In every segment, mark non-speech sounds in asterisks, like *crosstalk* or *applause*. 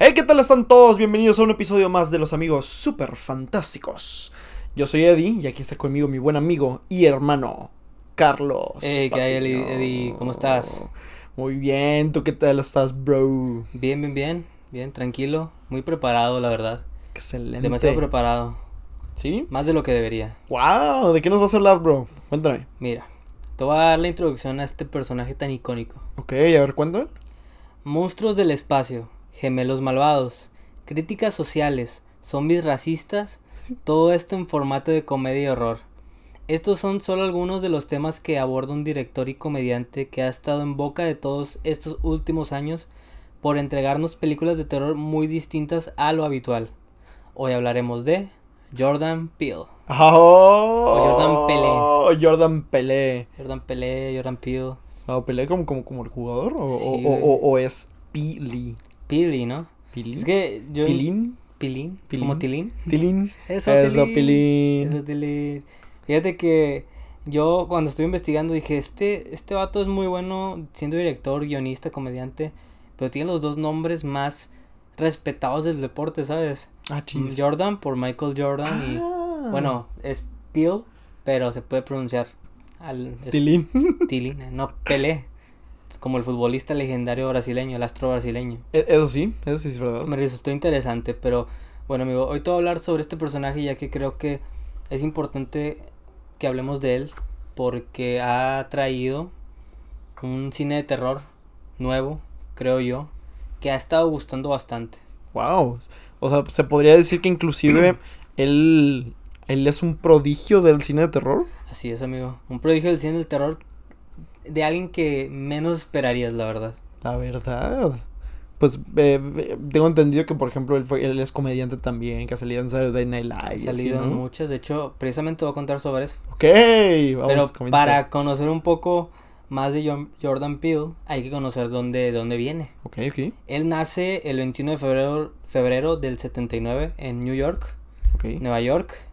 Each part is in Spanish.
Hey, ¿qué tal están todos? Bienvenidos a un episodio más de los amigos super fantásticos. Yo soy Eddie y aquí está conmigo mi buen amigo y hermano, Carlos. Hey, ¿qué hay, Patiño. Eddie? ¿Cómo estás? Muy bien, ¿tú qué tal estás, bro? Bien, bien, bien, bien, tranquilo, muy preparado, la verdad. Excelente. Demasiado preparado, ¿Sí? más de lo que debería. Wow, ¿de qué nos vas a hablar, bro? Cuéntame. Mira, te voy a dar la introducción a este personaje tan icónico. Ok, a ver, cuéntame. Monstruos del espacio, gemelos malvados, críticas sociales, zombies racistas, *laughs* todo esto en formato de comedia y horror. Estos son solo algunos de los temas que aborda un director y comediante que ha estado en boca de todos estos últimos años por entregarnos películas de terror muy distintas a lo habitual. Hoy hablaremos de Jordan Peele. Oh, Jordan Pelé. Jordan Pelé. Jordan Peele, Jordan Peele. ¿Pelé como, como, como el jugador? ¿O, Sí, o- o- o- o es Pili? Peele, ¿no? ¿Pilín? Es que yo... ¿Pilín? Pilín. Pilín. ¿Como Tilín? ¿Tilín? *laughs* Eso, Eso, Tilín. Pilín. Eso, Tilín. Fíjate que yo cuando estuve investigando dije, este, este vato es muy bueno siendo director, guionista, comediante, pero tiene los dos nombres más respetados del deporte, ¿sabes? Ah, chis. Jordan por Michael Jordan y Ah. bueno, es Peel, pero se puede pronunciar al es Tilín. Tilín, eh, no Pelé. Es como el futbolista legendario brasileño, el astro brasileño. E- Eso sí, eso sí es verdad. Me resultó interesante, pero bueno, amigo, hoy te voy a hablar sobre este personaje ya que creo que es importante que hablemos de él porque ha traído un cine de terror nuevo, creo yo, que ha estado gustando bastante. Wow. O sea, se podría decir que inclusive *clears throat* él, él es un prodigio del cine de terror. Así es, amigo. Un prodigio del cine del terror de alguien que menos esperarías, la verdad. La verdad. Pues eh, eh, tengo entendido que, por ejemplo, él, fue, él es comediante también, que ha salido en Saturday Night Live. Ha salido en ¿no? muchas, de hecho, precisamente voy a contar sobre eso. Ok, vamos. Pero para conocer un poco más de Jor- Jordan Peele, hay que conocer dónde, de dónde viene. Ok, ok. Él nace el 21 de febrero, febrero del 79 en New York. Nueva York.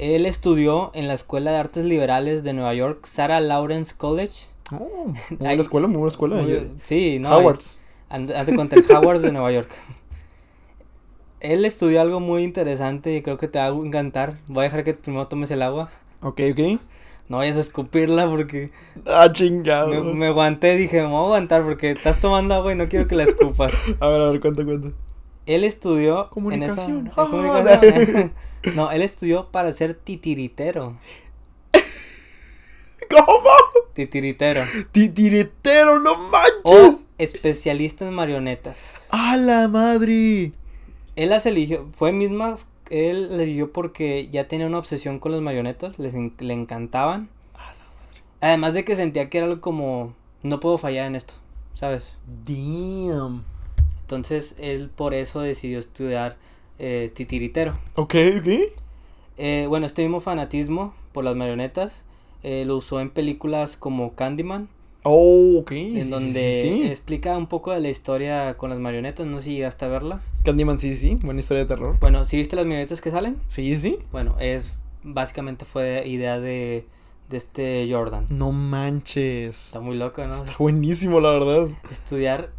Él estudió en la Escuela de Artes Liberales de Nueva York, Sarah Lawrence College. Oh, muy *laughs* buena escuela, muy buena escuela. Muy- sí, no. Howards. Haz haz de cuenta, el Howard de Nueva York. *laughs* Él estudió algo muy interesante y creo que te va a encantar. Voy a dejar que primero tomes el agua. Ok, ok. No vayas a escupirla porque Ah, chingado. me, me aguanté. Dije, me voy a aguantar porque estás tomando agua y no quiero que la escupas. *laughs* A ver, a ver, cuenta, cuenta. Él estudió Comunicación. En esa, Ah, en comunicación. No, él estudió para ser titiritero. *laughs* ¿Cómo? Titiritero. Titiritero, no manches. O especialista en marionetas. ¡A la madre! Él las eligió, fue misma, él las eligió porque ya tenía una obsesión con las marionetas, les en- le encantaban. Además de que sentía que era algo como, no puedo fallar en esto, ¿sabes? Damn. Entonces él por eso decidió estudiar eh, titiritero. Ok, ok. Eh, bueno, este mismo fanatismo por las marionetas eh, lo usó en películas como Candyman, Oh, ok. en sí, donde sí, sí. explica un poco de la historia con las marionetas, no sé si llegaste a verla. Candyman, sí, sí. Buena historia de terror. Bueno, ¿sí viste las marionetas que salen? Sí, sí. Bueno, es básicamente fue idea de, de este Jordan. No manches. Está muy loco, ¿no? Está buenísimo, la verdad. Estudiar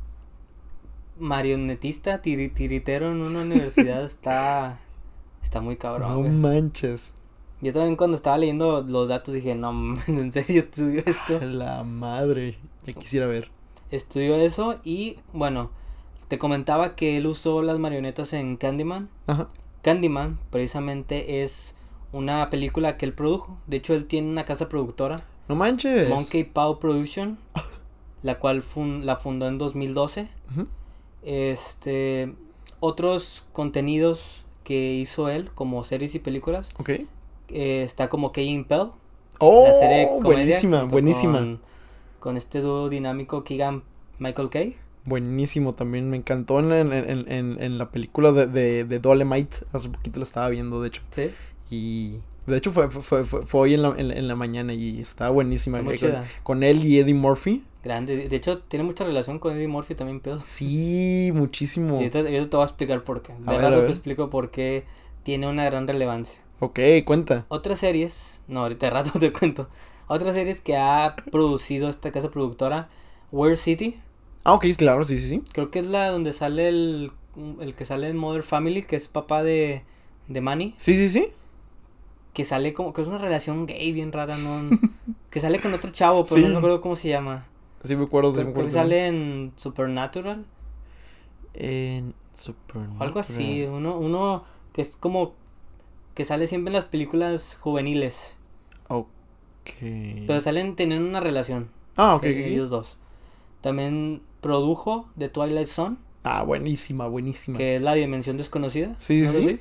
marionetista, tiri- tiritero en una universidad *laughs* está está muy cabrón. no güey. manches. Yo también cuando estaba leyendo los datos dije, no, *laughs* en serio estudió esto. La madre. Ya quisiera ver. Estudió eso y bueno, te comentaba que él usó las marionetas en Candyman. Ajá. Candyman precisamente es una película que él produjo. De hecho, él tiene una casa productora. No manches. Monkey Paw Production, *laughs* la cual fun- la fundó en 2012. Ujú. Este, otros contenidos que hizo él, como series y películas, Ok. eh, está como Key Pell, Oh, la serie comedia. buenísima, buenísima. Con, con este dúo dinámico Keegan Michael Kay. Buenísimo también. Me encantó en, en, en, en- en la película de, de, de Dolemite. Hace poquito la estaba viendo, de hecho. Sí, Y de hecho fue, fue, fue, hoy en la, en, la- en la mañana y estaba buenísima. Está Eh, con, con él y Eddie Murphy. grande. De hecho, tiene mucha relación con Eddie Murphy también, Pell. Sí, muchísimo. Y ahorita, ahorita te voy a explicar por qué. De rato te explico por qué tiene una gran relevancia. Ok, cuenta. Otras series, no, ahorita de rato *laughs* te cuento. Otras series que ha producido esta casa productora, Weird City. Ah, ok, claro, sí, sí, sí. Creo que es la donde sale el el que sale en Mother Family, que es papá de, de Manny, Sí, sí, sí. Que sale como que es una relación gay bien rara, ¿no? *laughs* que sale con otro chavo, pero Sí. no me acuerdo cómo se llama. Sí me acuerdo, sí me acuerdo. sale en Supernatural En Supernatural. o algo así. Uno, uno que es como que sale siempre en las películas juveniles. Ok. Pero salen teniendo una relación. Ah, ok. eh, ok. Ellos dos. También produjo The Twilight Zone, Ah, buenísima, buenísima. que es la dimensión desconocida. Sí, ¿no? sí.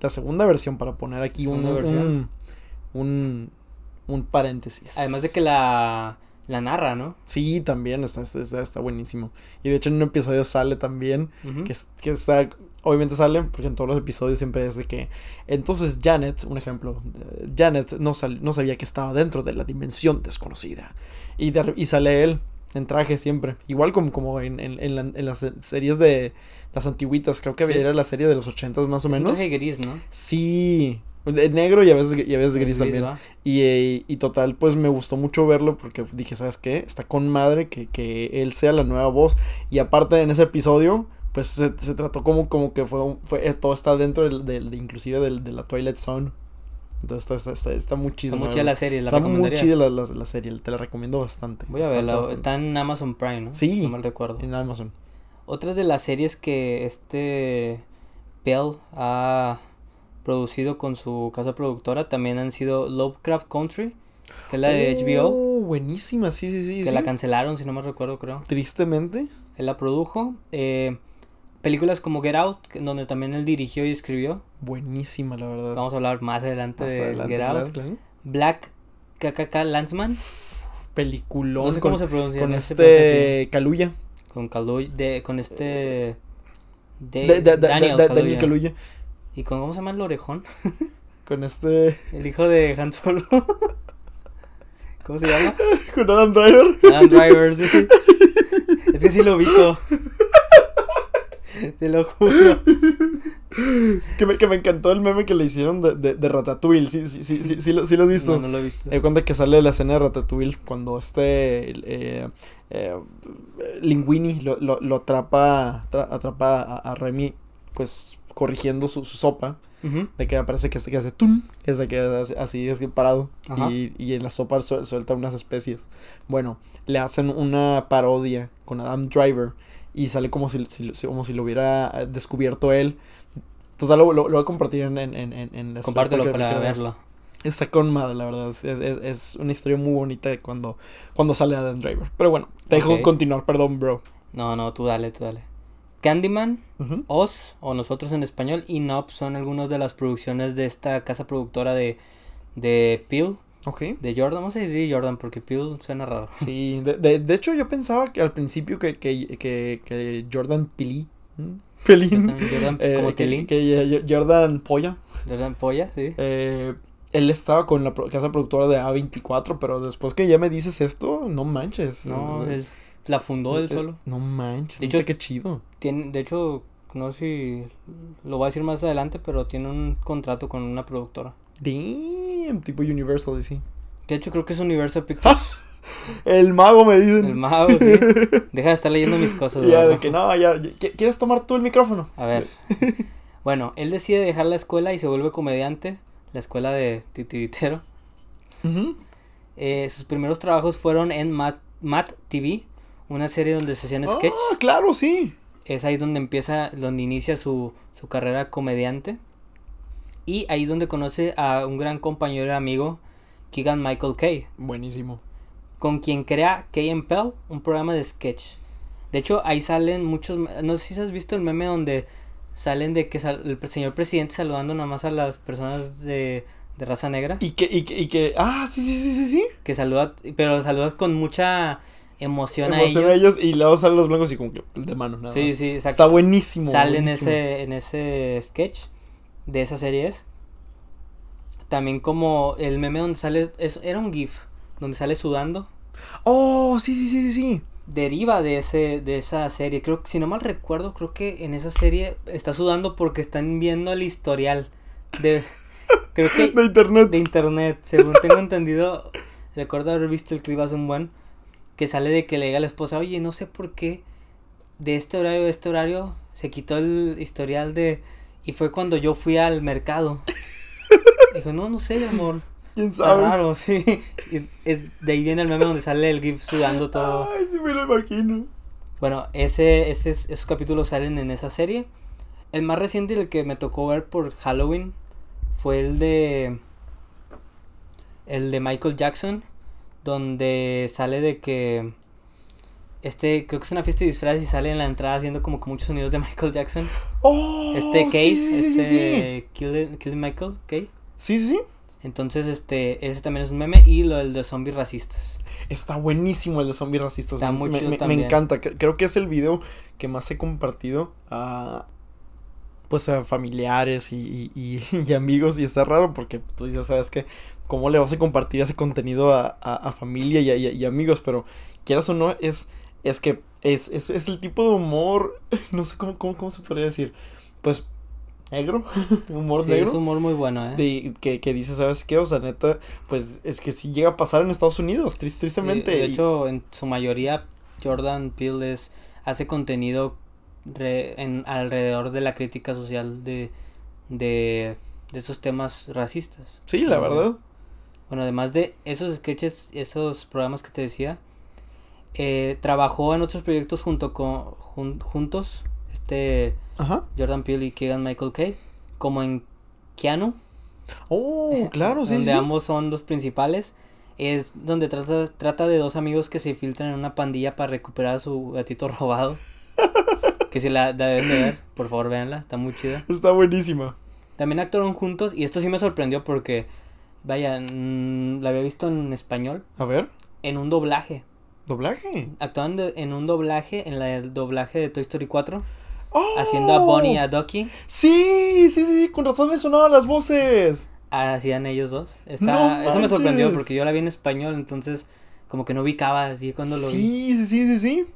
La segunda versión para poner aquí un, un, un, un paréntesis. Además de que la, la narra, ¿no? Sí, también está, está, está buenísimo. Y de hecho en un episodio sale también, que, que está, obviamente sale, porque en todos los episodios siempre es de que, entonces Janet, un ejemplo, eh, Janet no, sal- no sabía que estaba dentro de la dimensión desconocida. Y, de y sale él en traje siempre, igual como, como en, en, en la- en las series de las antiguitas, creo que Sí. era la serie de los ochentas más o Es un menos. traje gris, ¿no? Sí, negro y a veces, y a veces gris también. Y, y total, pues me gustó mucho verlo porque dije, ¿sabes qué? Está con madre que, que él sea la nueva voz. Y aparte en ese episodio, pues se, se trató como, como que fue, fue todo está dentro del, del- de, inclusive del, de la Twilight Zone. Entonces está, está, está, está muy chido. Está muy chida la serie, la Está muy recomendarías. chida la, la- la serie, te la recomiendo bastante. Voy a verla, está en Amazon Prime, ¿no? Sí. No mal recuerdo. En Amazon. Otra de las series que este Bell ha producido con su casa productora también han sido Lovecraft Country, que es la de HBO, Oh, buenísima, sí, sí, sí. que sí. la cancelaron, si no me recuerdo, creo. Tristemente. Él la produjo. eh, películas como Get Out, donde también él dirigió y escribió. Buenísima, la verdad. Vamos a hablar más adelante Más de adelante, Get Out. claro. Black KKK Landsman. Peliculón. No sé con, cómo se pronuncia. con sé pronuncia así. este Caluya. Con Kaluuya, de, con este... de- De- de- de- Daniel, Kaluuya. Daniel Kaluuya. ¿Y con cómo se llama el orejón? *laughs* Con este. El hijo de Han Solo. *laughs* ¿Cómo se llama? *laughs* Con Adam Driver. Adam Driver, sí. Es que sí lo ubico. *laughs* Te lo juro. Que me, que me encantó el meme que le hicieron de, de, de Ratatouille. Sí, sí, sí, sí, sí, lo, sí lo has visto. No, no lo he visto. Me cuenta que sale la escena de Ratatouille cuando este eh, eh, Linguini lo, lo, lo atrapa, tra- atrapa a, a Remy, pues corrigiendo su, su sopa. De que parece que, se- que hace tum, que se queda así, así parado. Y, y en la sopa suel- suelta unas especies. Bueno, le hacen una parodia con Adam Driver. Y sale como si, como si lo hubiera eh, descubierto él. Total, lo, lo, lo voy a compartir en, en, en, en- Compártelo para que- verlo. Está con madre, la verdad. Es, es, es una historia muy bonita de cuando, cuando sale Adam Driver. Pero bueno, te dejo continuar, perdón, bro. No, no, tú dale, tú dale. Candyman, Ujú. Oz, o nosotros en español, y Nope son algunas de las producciones de esta casa productora de, de Peel, Ok. de Jordan. No sé si decir Jordan porque Peel suena raro. *laughs* Sí, de, de, de hecho yo pensaba que al principio que, que, que, que Jordan Pili. Pelín. Jordan, *laughs* eh, como que, que, eh, Jordan Polla. Jordan Polla, sí. eh, él estaba con la casa productora de A24, pero después que ya me dices esto, no manches. No, él la fundó él solo. No manches, De hecho- qué chido. Tiene, de hecho, no sé si lo voy a decir más adelante, pero tiene un contrato con una productora. Damn, tipo Universal, sí. De hecho, creo que es Universal *laughs* Pictures. El mago me dicen. El mago, sí. *laughs* Deja de estar leyendo mis cosas. Ya, de que no, ya, ya, ¿qui- ¿Quieres tomar tú el micrófono? A ver. *laughs* Bueno, él decide dejar la escuela y se vuelve comediante. La escuela de titiritero. Eh, sus primeros trabajos fueron en Matt, Matt TV, una serie donde se hacían sketch. Ah, claro, sí. Es ahí donde empieza, donde inicia su, su carrera comediante. Y ahí donde conoce a un gran compañero y amigo, Keegan Michael Kay, Buenísimo. con quien crea Kay and Pell, un programa de sketch. De hecho, ahí salen muchos. No sé si has visto el meme donde salen de que sal- el señor presidente saludando nada más a las personas de, de raza negra. Y que, y que, y que, ah, sí, sí, sí, sí, sí. Que saluda, pero saluda con mucha emoción, Emoción a a ellos. y luego salen los blancos y como que de mano, nada Sí, más. sí, exacto. Está buenísimo. sale en buenísimo. ese, en ese sketch de esa serie es. También como el meme donde sale, es, era un GIF, donde sale sudando. Oh, sí, sí, sí, sí, sí. Deriva de ese, de esa serie. Creo que, si no mal recuerdo, creo que en esa serie está sudando porque están viendo el historial de. *laughs* Creo que De internet. de internet, según tengo entendido, recuerdo haber visto el clip hace un buen, que sale de que le diga a la esposa, oye, no sé por qué de este horario a este horario se quitó el historial de... Y fue cuando yo fui al mercado. *laughs* Dijo, no, no sé, amor. ¿Quién Está sabe? raro, *laughs* sí. Y es- de ahí viene el meme donde sale el GIF sudando todo. Ay, sí me lo imagino. Bueno, ese, ese, esos capítulos salen en esa serie. El más reciente y el que me tocó ver por Halloween fue el de. El de Michael Jackson. Donde sale de que. Este, creo que es una fiesta de disfraces y sale en la entrada haciendo como que muchos sonidos de *laughs* Michael Jackson. Oh, Este Case, sí, sí, sí, sí. este. Kill, Kill Michael, Case. Sí, sí, sí. Entonces, este, ese también es un meme. Y lo del de zombies racistas. Está buenísimo el de zombies racistas. Está me, muy me- chido me- me también. encanta. Cre- Creo que es el video que más he compartido a pues a familiares y, y- y- *laughs* amigos. Y está raro porque tú dices, ¿sabes qué? ¿Cómo le vas a compartir ese contenido a, a- a familia a- y amigos? Pero quieras o no, es, es que es, es, es el tipo de humor, *laughs* no sé cómo, cómo, cómo se podría decir, pues negro, *laughs* humor Sí, negro. es humor muy bueno, ¿eh? de- que, que dice, ¿sabes qué? O sea, neta, pues es que sí llega a pasar en Estados Unidos, Sí, tristemente. de y- hecho, en su mayoría, Jordan Peele es- hace contenido re- en, alrededor de la crítica social de, de, de esos temas racistas. sí, la verdad. Bueno, además de esos sketches, esos programas que te decía, eh, trabajó en otros proyectos junto con jun- juntos, este Ajá. Jordan Peele y Keegan Michael Kay, como en Keanu, Oh, claro, sí, *laughs* donde sí. ambos son los principales. Es donde trata, trata de dos amigos que se filtran en una pandilla para recuperar a su gatito *laughs* robado. que si la, la deben de ver, por favor véanla, está muy chida. Está buenísima. También actuaron juntos y esto sí me sorprendió porque, vaya, mm, la había visto en español, A ver, en un doblaje. Doblaje. Actuaban de- en un doblaje, en la del doblaje de Toy Story 4, ¡Oh! haciendo a Bonnie y a Ducky. Sí, sí, sí, con razón me sonaban las voces. Hacían ellos dos. Está, ¡No eso me sorprendió porque yo la vi en español, entonces como que no ubicaba así cuando lo vi. Sí, sí, sí, sí, sí.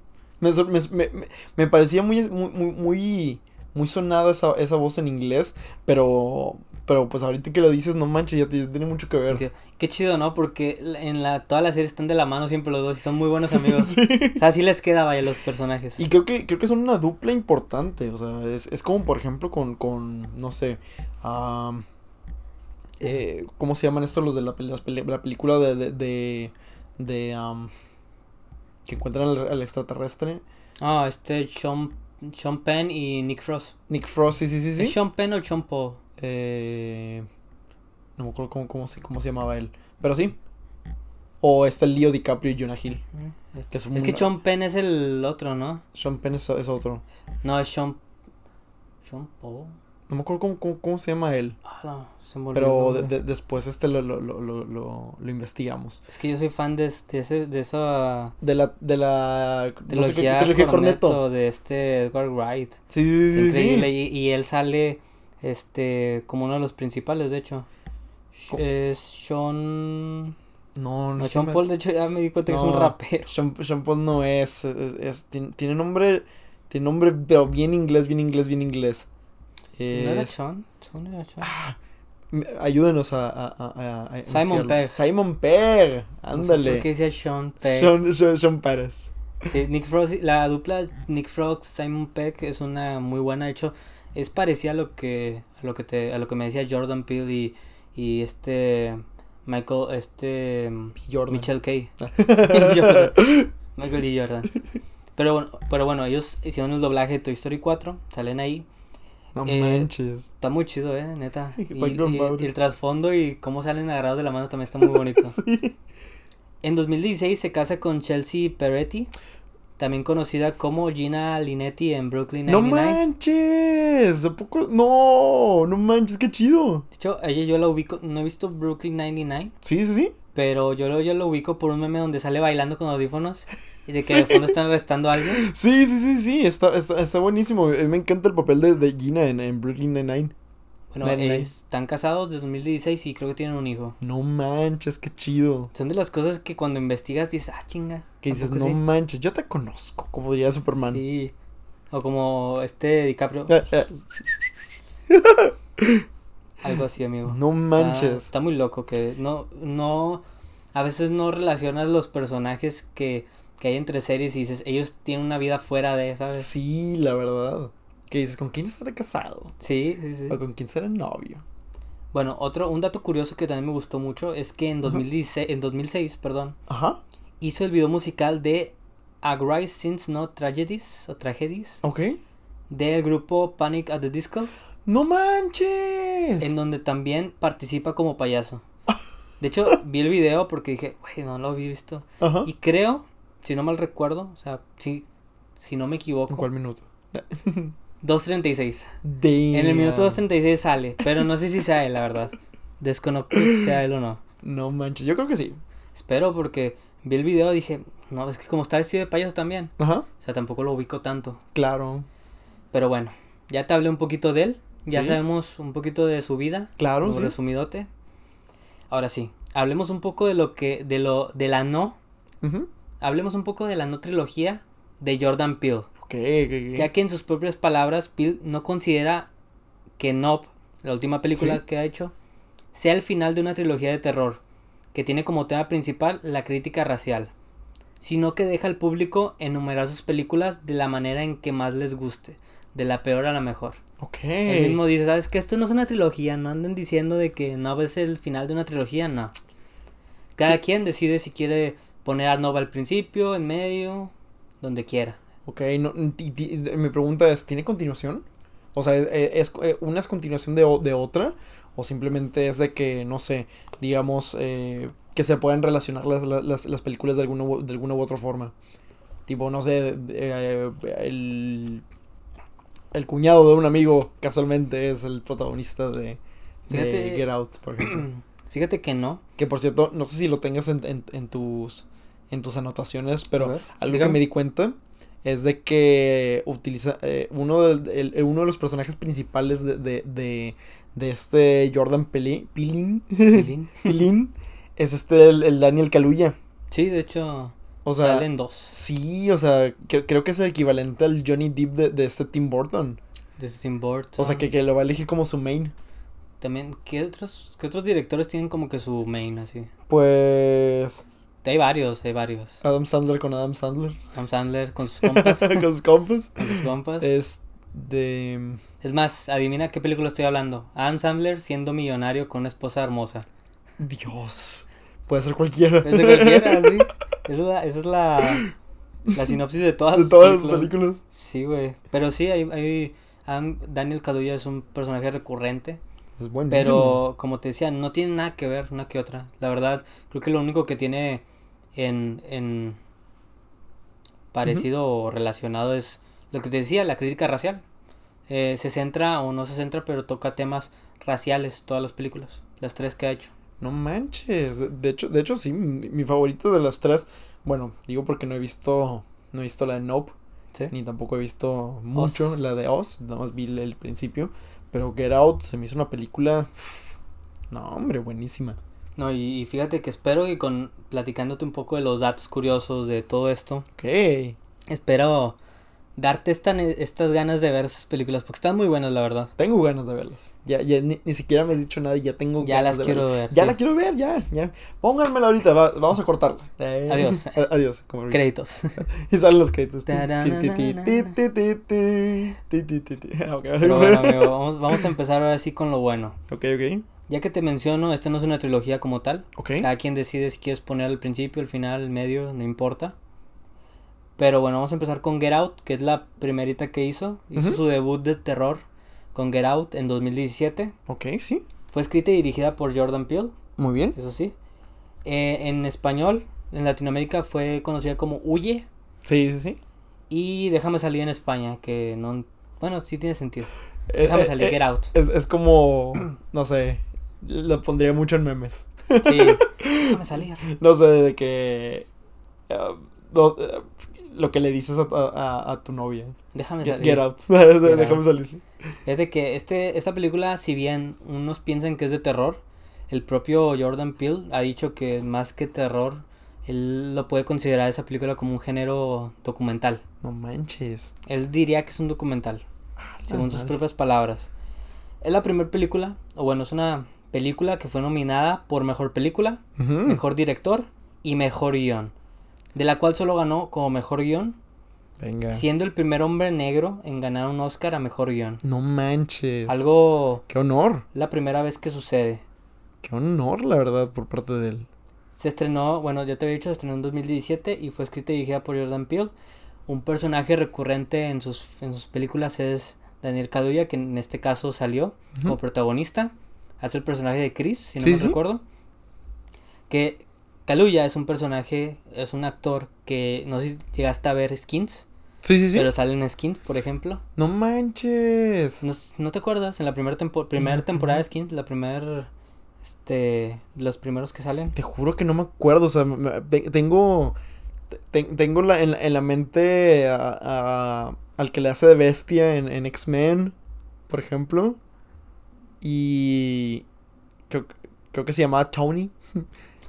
Me, me, me- me- parecía muy, muy, muy, muy, muy sonada esa, esa voz en inglés, pero, pero pues ahorita que lo dices, no manches, ya, ya tiene mucho que ver. Tío, Qué chido, ¿no? Porque la- en la toda la serie están de la mano siempre los dos y son muy buenos *laughs* amigos. Sí. O sea, así les queda, vaya, los personajes. Y creo que, creo que son una dupla importante, o sea, es, es como por ejemplo con, con no sé, eh, ¿cómo se llaman estos los de la, las peli- la película de, de, de, que encuentran al, al extraterrestre? Ah, este Sean, Sean Penn y Nick Frost. Nick Frost, sí, sí, sí, ¿Es sí. Sean Penn o Sean Paul? Eh, no me acuerdo cómo, cómo, se, cómo se llamaba él, pero sí. O está el Leo DiCaprio y Jonah Hill, que es. Es que Sean Penn es el otro, ¿no? Sean Penn es, es otro. No, es Sean... Sean Paul. No me acuerdo cómo, cómo, cómo se llama él. Ah, no, se me Pero de- después este lo, lo, lo, lo, lo- lo investigamos. Es que yo soy fan de, de, ese, de esa De la, de la no sé trilogía, Cornetto, Cornetto. de este Edgar Wright. Sí, sí, Es sí, sí. increíble. Y, y él sale este como uno de los principales, de hecho. Co- Es Sean... No, no, No, se Sean llama- Paul, de hecho, ya me di cuenta que es un No. rapero. Sean, Sean Paul no es, es, es- tiene, nombre, tiene nombre, pero bien inglés, bien inglés, bien inglés. Sí, ¿No era Es- Sean? ¿Sean era Sean? ah, ayúdenos a, a, a, a- Simon. Pegg. Simon Pegg, No sé ándale. ¿Por qué decía Sean Pegg? Sean, Sean, Sean Pérez. Sí, Nick Frost, la dupla Nick Frost, Simon Pegg es una muy buena. De hecho, es parecida a lo que, a lo que, te, a lo que me decía Jordan Peele y, y este Michael, este Jordan. Michelle Kay. *laughs* *laughs* Michael y Jordan. Pero bueno, pero bueno, ellos hicieron el doblaje de Toy Story 4, salen ahí. No Eh, manches. Está muy chido, eh, neta. *laughs* Y el trasfondo y cómo salen agarrados de la mano también está muy bonito. Sí. En 2016 se casa con Chelsea Peretti, también conocida como Gina Linetti en Brooklyn No 99. manches. ¿A poco? No, no manches, qué chido. de hecho, ella yo la ubico, no he visto Brooklyn 99, Sí, sí, sí. pero yo lo, yo lo ubico por un meme donde sale bailando con audífonos y de que de *laughs* fondo están arrestando a alguien. Sí, sí, sí, sí. Está, está, está buenísimo. Mí me encanta el papel de, de Gina en, en Brooklyn Nine-Nine. Bueno, Nine-Nine. están casados desde 2016 y creo que tienen un hijo. No manches, qué chido. Son de las cosas que cuando investigas dices, ah, chinga. Que ¿a dices, no sí?". manches, yo te conozco, como diría Superman. Sí. O como este DiCaprio, Eh, eh, *laughs* algo así, amigo. no Está- manches. Está, muy loco que no, no, a veces no relacionas los personajes que, que hay entre series y dices, ellos tienen una vida fuera de, ¿sabes? Sí, la verdad. Que dices, ¿con quién estará casado? Sí, sí, sí. ¿O con quién será novio? Bueno, otro, un dato curioso que también me gustó mucho es que en 2016, en 2006, perdón, Ajá. hizo el video musical de A Gray Since No Tragedies o Tragedies Ok. del grupo Panic at the Disco, ¡No manches! en donde también participa como payaso. *laughs* De hecho, vi el video porque dije, güey, no lo había visto. Ajá. Y creo, si no mal recuerdo, o sea, si, si no me ¿En equivoco, cuál minuto? *laughs* 2.36. Damn. En el minuto 2.36 sale, pero no sé si sea él, la verdad. Desconozco si sea él o no. No manches, yo creo que sí. Espero porque vi el video y dije, no, es que como está vestido de payaso también. Ajá. O sea, tampoco lo ubico tanto. Claro. Pero bueno, ya te hablé un poquito de él. Ya Sí. sabemos un poquito de su vida. Claro, un sí. resumidote. Ahora sí, hablemos un poco de lo que, de lo, de la no, Ujú. hablemos un poco de la no trilogía de Jordan Peele. Ya que en sus propias palabras, Peele no considera que Nope, la última película Sí. que ha hecho, sea el final de una trilogía de terror, que tiene como tema principal la crítica racial, sino que deja al público enumerar sus películas de la manera en que más les guste, de la peor a la mejor. Ok. Él mismo dice, ¿sabes que Esto no es una trilogía, no anden diciendo de que Nope es el final de una trilogía, no. Cada quien decide si quiere poner a Nova al principio, en medio, donde quiera. Ok, no, mi pregunta es, ¿tiene continuación? O sea, ¿e- ¿es, eh, una es continuación de, de otra? ¿O simplemente es de que, no sé, digamos, eh, que se puedan relacionar las, las- las, las películas de alguna, de alguna u otra forma? Tipo, no sé, de- eh, el, el cuñado de un amigo casualmente es el protagonista de, de Fíjate- Get Out, por ejemplo. *clears throat* Fíjate que no. que por cierto, no sé si lo tengas en, en- en tus, en tus anotaciones, pero ver, algo que me di cuenta es de que utiliza eh, uno, de, el- uno de los personajes principales de, de, de, de este Jordan Pilín. Peele *laughs* es este el, el Daniel Kaluuya. Sí, de hecho, O sea, salen dos. sí, o sea, cre- creo que es el equivalente al Johnny Depp de, de este Tim Burton. De Tim Burton. O sea, que, que lo va a elegir como su main. También, ¿qué otros, ¿qué otros directores tienen como que su main así? Pues Hay varios, hay varios. Adam Sandler con Adam Sandler. Adam Sandler con sus *laughs* compas. con sus compas. con sus compas. Es de... Es más, adivina qué película estoy hablando. Adam Sandler siendo millonario con una esposa hermosa. Dios. Puede ser cualquiera. Es de cualquiera, *laughs* sí. Esa es la, esa es la, la sinopsis de todas, De todas las películas. películas. Sí, güey. Pero sí, hay, hay Adam- Daniel Kaluuya es un personaje recurrente. Es buenísimo. Pero, como te decía, no tiene nada que ver una que otra. La verdad, creo que lo único que tiene en, en parecido o relacionado es lo que te decía, la crítica racial. Eh, se centra o no se centra, pero toca temas raciales todas las películas. Las tres que ha hecho. No manches. De, de hecho, de hecho, sí, mi, mi favorito de las tres. Bueno, digo porque no he visto. No he visto la de Nope. ¿Sí? Ni tampoco he visto mucho Oz. la de Oz. Nada más vi el, el principio. Pero Get Out se me hizo una película. No, hombre, buenísima. No, y, y fíjate que espero que con platicándote un poco de los datos curiosos de todo esto, Ok. espero darte esta, estas ganas de ver esas películas, porque están muy buenas, la verdad. Tengo ganas de verlas. Ya, ya ni, ni siquiera me has dicho nada y ya tengo Ya ganas las de quiero verlas. ver. Ya sí. la quiero ver, ya, ya. Pónganmela ahorita, va- vamos a cortarla. Eh, *laughs* Adiós. *laughs* Adiós. Como. Créditos. *laughs* Y salen los créditos. Pero bueno, amigo, vamos, vamos a empezar ahora sí con lo bueno. Ok, ok. Ya que te menciono, esta no es una trilogía como tal. Ok. Cada quien decide si quieres poner al principio, al final, al medio, no importa. Pero bueno, vamos a empezar con Get Out, que es la primerita que hizo. Hizo su debut de terror con Get Out en 2017. Ok, sí. Fue escrita y dirigida por Jordan Peele, Muy bien. eso sí. Eh, en español, en Latinoamérica fue conocida como Huye. Sí, sí, sí. Y Déjame salir en España, que no... Bueno, sí tiene sentido. Eh, Déjame eh, salir, eh, Get Out. Es, es como, no sé, lo pondría mucho en memes. Sí, *laughs* déjame salir. No sé, de que... no, eh, lo que le dices a, a- a tu novia. Déjame Get, salir. get out. *laughs* Get Déjame out. salir. Es de que este, esta película, si bien unos piensan que es de terror, el propio Jordan Peele ha dicho que más que terror, él lo puede considerar esa película como un género documental. No manches. Él diría que es un documental, Ah, según sus propias palabras. Es la primera película, o bueno, es una película que fue nominada por Mejor Película. Mejor Director y Mejor Guión, de la cual solo ganó como Mejor Guión Venga. siendo el primer hombre negro en ganar un Oscar a mejor guion. No manches. Algo Qué honor. la primera vez que sucede. Qué honor, la verdad, por parte de él. Se estrenó, bueno, ya te había dicho, se estrenó en 2017 y fue escrita y dirigida por Jordan Peele. Un personaje recurrente en sus, en sus películas es Daniel Kaluuya, que en este caso salió como protagonista. Hace el personaje de Chris, si no Sí, me sí. recuerdo. Que Kaluuya es un personaje, es un actor que no sé si llegaste a ver Skins, Sí, sí, sí. pero sale en Skins, por ejemplo. No manches. ¿No, no te acuerdas? En la primera tempo- temporada de. Skins, la primera, este, los primeros que salen. Te juro que no me acuerdo. O sea, te- tengo. te- tengo la- en, la- en la mente a- a- al que le hace de bestia en, en X-Men, por ejemplo. Y. Creo, creo que se llamaba Tony. *laughs*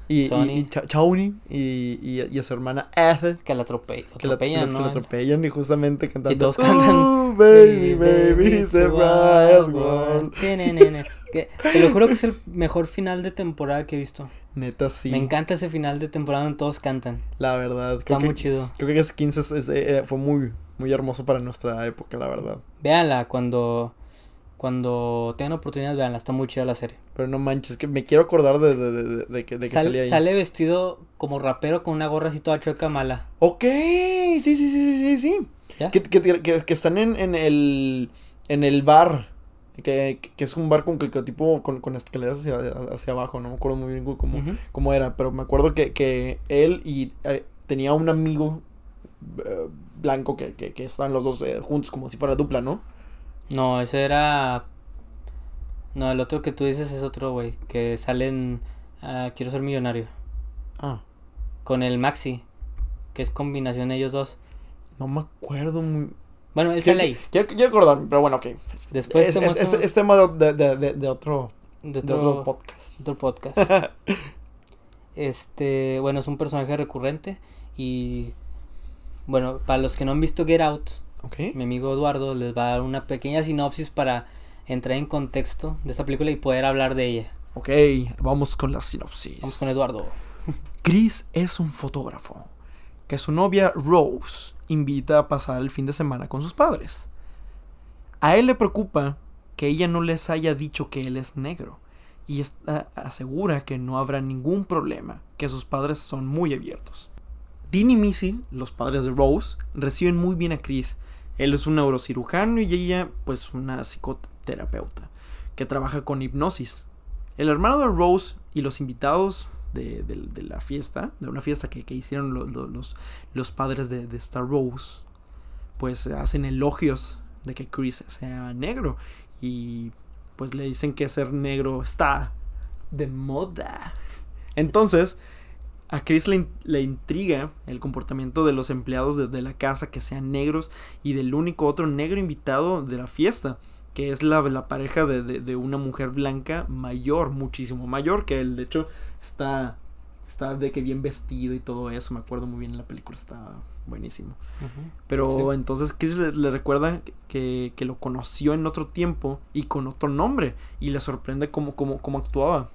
Y, y- Tony. y Tony. Y, y- y a su hermana Eth. Que la atrope- Que la, atropellan, que la- que ¿no? la atropellan y justamente cantando. todos cantan, "Ooh, baby, baby, it's a wild world. Te lo juro que es el mejor final de temporada que he visto. Neta, sí. Me encanta ese final de temporada donde todos cantan. La verdad. Está que- muy chido. Creo que Skins es- es- eh, fue muy, muy hermoso para nuestra época, la verdad. Véanla cuando cuando tengan oportunidad, véanla. Está muy chida la serie. Pero no manches, que me quiero acordar de, de, de, de- que, de que Sal- salía ahí. sale vestido como rapero con una gorra así toda chueca mala. Ok, sí, sí, sí, sí, sí, sí. Que, que, que, están en, en el en el bar. Que, que es un bar con, tipo con, con escaleras hacia, hacia abajo. No me acuerdo muy bien cómo, cómo era. Pero me acuerdo que, que él y eh, tenía un amigo eh, blanco que, que, que estaban los dos eh, juntos como si fuera dupla, ¿no? No, ese era. No, el otro que tú dices es otro, güey. Que salen. ah, Quiero ser millonario. Ah, Con el Maxi. Que es combinación de ellos dos. no me acuerdo muy... Bueno, él sale ahí. quiero, quiero acordarme, pero bueno, ok. Después es, es- es- es tema de, de, de, de otro, de de otro, otro podcast. otro podcast. *laughs* Este, bueno, es un personaje recurrente. Y. Bueno, para los que no han visto Get Out, ok. mi amigo Eduardo les va a dar una pequeña sinopsis para entrar en contexto de esta película y poder hablar de ella. Ok, vamos con la sinopsis. Vamos con Eduardo. *laughs* Chris es un fotógrafo que su novia Rose invita a pasar el fin de semana con sus padres. A él le preocupa que ella no les haya dicho que él es negro y está asegura que no habrá ningún problema, que sus padres son muy abiertos. Dean y Missy, los padres de Rose, reciben muy bien a Chris. Él es un neurocirujano y ella, pues, una psicoterapeuta que trabaja con hipnosis. El hermano de Rose y los invitados de, la fiesta, de una fiesta que, hicieron lo- lo- los, padres de, de esta Rose, pues hacen elogios de que Chris sea negro y pues le dicen que ser negro está de moda. Entonces, a Chris le, in- le intriga el comportamiento de los empleados de, de la casa que sean negros y del único otro negro invitado de la fiesta, que es la, la pareja de, de- de una mujer blanca mayor, muchísimo mayor que él. De hecho, está, está de que bien vestido y todo eso. Me acuerdo muy bien en la película, está buenísimo. Pero Sí. entonces Chris le, le recuerda que, que lo conoció en otro tiempo y con otro nombre y le sorprende cómo, cómo, cómo actuaba.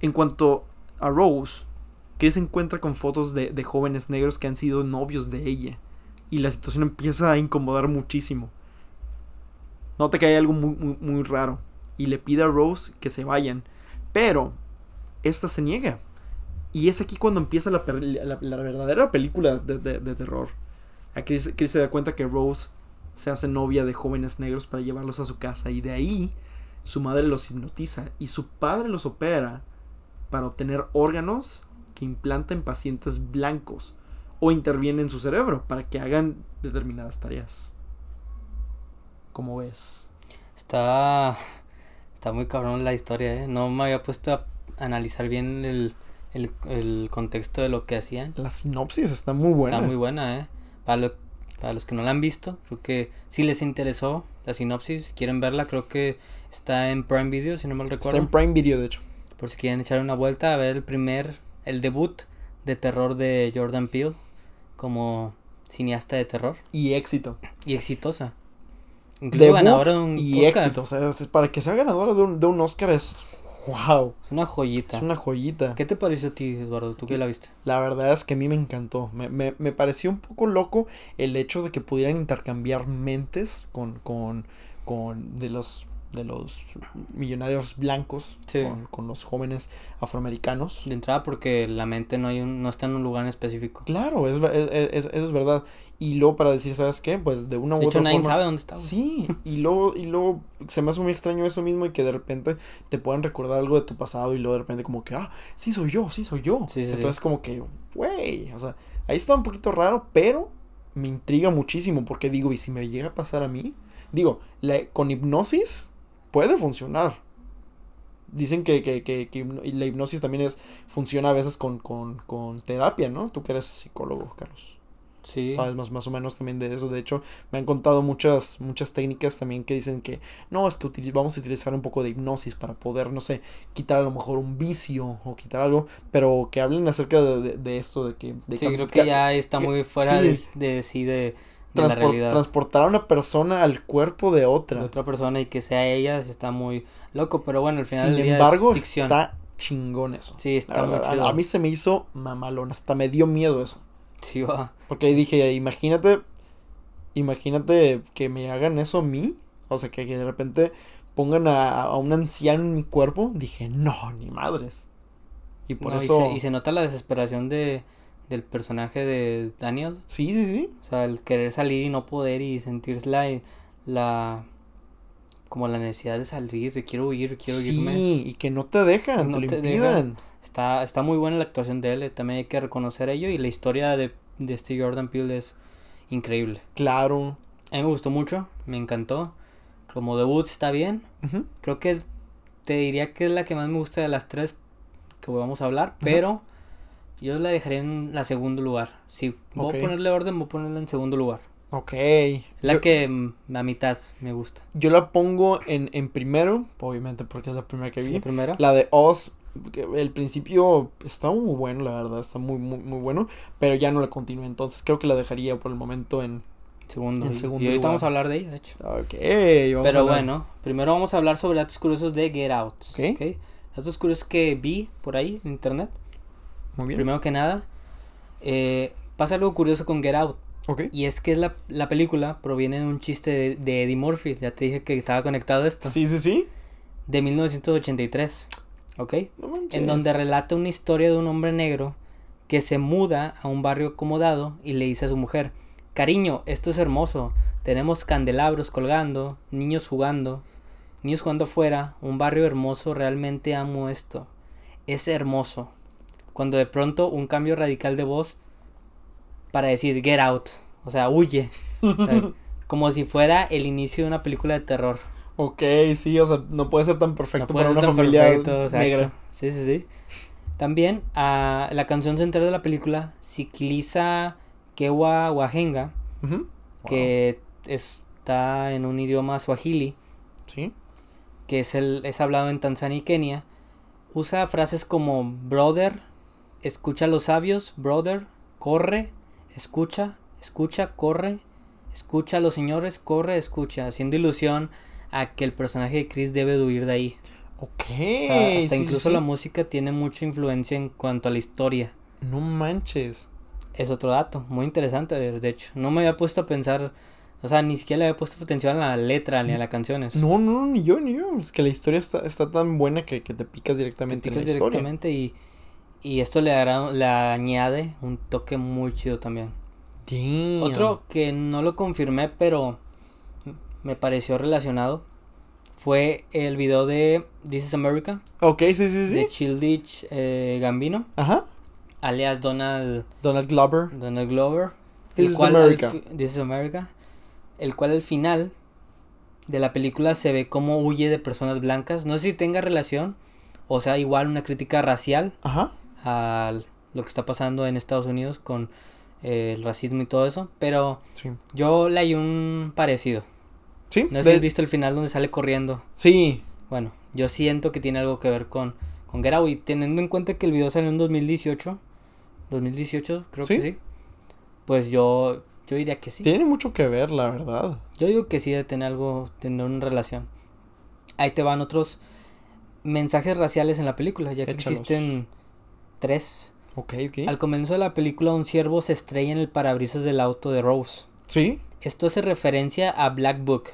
En cuanto a Rose, Chris se encuentra con fotos de, de jóvenes negros que han sido novios de ella y la situación empieza a incomodar muchísimo. Nota que hay algo muy, muy, raro y le pide a Rose que se vayan, pero esta se niega. Y es aquí cuando empieza la, la- verdadera película de, de- de terror. A Chris, Chris se da cuenta que Rose se hace novia de jóvenes negros para llevarlos a su casa y de ahí su madre los hipnotiza y su padre los opera para obtener órganos que implanta en pacientes blancos o interviene en su cerebro para que hagan determinadas tareas. ¿Cómo ves? Está. Está muy cabrón la historia, ¿eh? No me había puesto a analizar bien el, el, el contexto de lo que hacían. La sinopsis está muy buena. Está muy buena, ¿eh? Para, lo- para los que no la han visto, creo que si les interesó la sinopsis, si quieren verla, creo que está en Prime Video, si no mal Está recuerdo. en Prime Video, de hecho. Por si quieren echar una vuelta a ver el primer, el debut de terror de Jordan Peele como cineasta de terror Y éxito. y exitosa. Incluso ganadora de un y Oscar. éxito. O sea, es- para que sea ganadora de un, de un Oscar es wow. Es una joyita. Es una joyita. ¿Qué te pareció a ti, Eduardo? ¿Tú qué la viste? La verdad es que a mí me encantó. Me, me, me pareció un poco loco el hecho de que pudieran intercambiar mentes con, con, con de los de los millonarios blancos Sí. con, con los jóvenes afroamericanos. De entrada porque la mente no hay un, no está en un lugar en específico. Claro, es, es- es- eso es verdad. Y luego para decir, ¿sabes qué? Pues de una u De hecho, otra nadie forma. sabe dónde está. güey. Sí, y luego, y luego se me hace muy extraño eso mismo y que de repente te puedan recordar algo de tu pasado y luego de repente como que, ah, sí soy yo, sí soy yo. Sí, sí, sí. Entonces como que, güey, o sea, ahí está un poquito raro, pero me intriga muchísimo porque digo, ¿y si me llega a pasar a mí? Digo, la- con hipnosis puede funcionar. Dicen que, que, que, que la hipnosis también es, funciona a veces con, con, con terapia, ¿no? Tú que eres psicólogo, Carlos Sí. sabes más, más o menos también de eso. De hecho, me han contado muchas, muchas técnicas también que dicen que no, es que vamos a utilizar un poco de hipnosis para poder, no sé, quitar a lo mejor un vicio o quitar algo, pero que hablen acerca de, de- de esto, de que... De Sí, creo que ya está muy fuera sí. de, de sí de, transpor- transportar a una persona al cuerpo de otra. de otra persona y que sea ella está muy loco, pero bueno, al final Sin del día embargo, es ficción. está chingón eso. Sí, está muy a- chido. a, mí se me hizo mamalón, hasta me dio miedo eso. Sí, va. Porque ahí dije, imagínate, imagínate que me hagan eso a mí. O sea, que, que de repente pongan a, a un anciano en mi cuerpo. Dije, no, ni madres. Y por No, y eso... se- y, se, nota la desesperación de, del personaje de Daniel. Sí, sí, sí. O sea, el querer salir y no poder y sentir la, la como la necesidad de salir, de quiero huir, quiero sí, irme. y que no te dejan, No te lo te impiden. Está, está muy buena la actuación de él, eh, también hay que reconocer ello y la historia de, de este Jordan Peele es increíble. Claro. A mí me gustó mucho, me encantó. Como debut está bien. Creo que te diría que es la que más me gusta de las tres que vamos a hablar, pero yo la dejaría en la segundo lugar. Si voy Ok. a ponerle orden, voy a ponerla en segundo lugar. Ok. La yo, que mm, a mitad me gusta. yo la pongo en, en primero, obviamente porque es la primera que vi. La primera. La de Oz, el principio está muy bueno, la verdad, está muy, muy, muy bueno, pero ya no la continué, entonces creo que la dejaría por el momento en... Segundo. En y- segundo y ahorita lugar. vamos a hablar de ella, de hecho. Ok, vamos a Pero ver. bueno, primero vamos a hablar sobre datos curiosos de Get Out. Ok. ¿ok? Datos curiosos que vi por ahí en internet. Muy bien. Primero que nada, eh, pasa algo curioso con Get Out. Y es que la, la película proviene de un chiste de, de Eddie Murphy. Ya te dije que estaba conectado a esto. Sí, sí, sí. De 1983. ¿Ok? No. En donde relata una historia de un hombre negro que se muda a un barrio acomodado y le dice a su mujer, cariño, esto es hermoso, tenemos candelabros colgando, niños jugando, niños jugando afuera, un barrio hermoso, realmente amo esto, es hermoso. Cuando de pronto un cambio radical de voz para decir get out, o sea, huye, o sea, *laughs* como si fuera el inicio de una película de terror. Ok, sí, o sea, no puede ser tan perfecto No para una familia perfecto, negra. Sí, sí, sí. También ah, la canción central de la película cicliza Kewa Wahenga, Ujú. que está en un idioma swahili, Sí. que es, el, es hablado en Tanzania y Kenia. Usa frases como brother, escucha a los sabios, brother, corre, escucha, escucha, corre, escucha a los señores, corre, escucha, haciendo ilusión a que el personaje de Chris debe de huir de ahí. Ok. O sea, hasta sí, incluso sí. la música tiene mucha influencia en cuanto a la historia. No manches. Es otro dato, muy interesante, de hecho. No me había puesto a pensar, o sea, ni siquiera le había puesto atención a la letra ni a las canciones. No, no, ni yo, ni yo. Es que la historia está, está tan buena que, que te picas Te directamente picas en la historia. directamente y, y esto le, hará, le añade un toque muy chido también. Damn. Otro que no lo confirmé, pero me pareció relacionado, fue el video de This is America, Ok, sí, sí, sí. de Childish eh, Gambino, Ajá. alias Donald Donald Glover. Donald Glover. This el is cual al America. This is America. El cual al final de la película se ve cómo huye de personas blancas. No sé si tenga relación o sea igual una crítica racial Ajá. A lo que está pasando en Estados Unidos con eh, el racismo y todo eso. Pero Sí. yo le hay un parecido. Sí. No sé de- si has visto el final donde sale corriendo. Sí. Bueno, yo siento que tiene algo que ver con, con Get Out. Y teniendo en cuenta que el video salió en 2018. 2018, creo que ¿Sí? Pues yo, yo diría que sí. Tiene mucho que ver, la verdad. Yo digo que sí debe tener algo, tener una relación. Ahí te van otros mensajes raciales en la película, ya que Échalos. existen tres. Ok, ok. Al comienzo de la película, un ciervo se estrella en el parabrisas del auto de Rose. ¿Sí? Esto hace referencia a Black Book,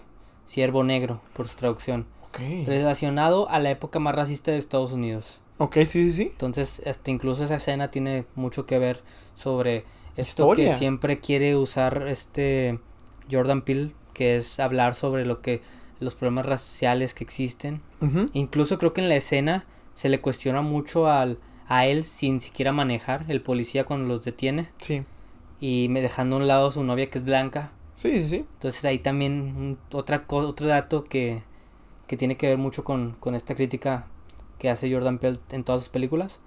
ciervo negro, por su traducción, Ok. relacionado a la época más racista de Estados Unidos. Ok, sí, sí, sí. Entonces, este, incluso esa escena tiene mucho que ver sobre esto Historia. que siempre quiere usar este Jordan Peele, que es hablar sobre lo que los problemas raciales que existen. Incluso creo que en la escena se le cuestiona mucho al, a él sin siquiera manejar, el policía cuando los detiene Sí. y me dejando a un lado su novia que es blanca. Sí, sí, sí. Entonces ahí también otra otro dato que, que tiene que ver mucho con, con esta crítica que hace Jordan Peele en todas sus películas.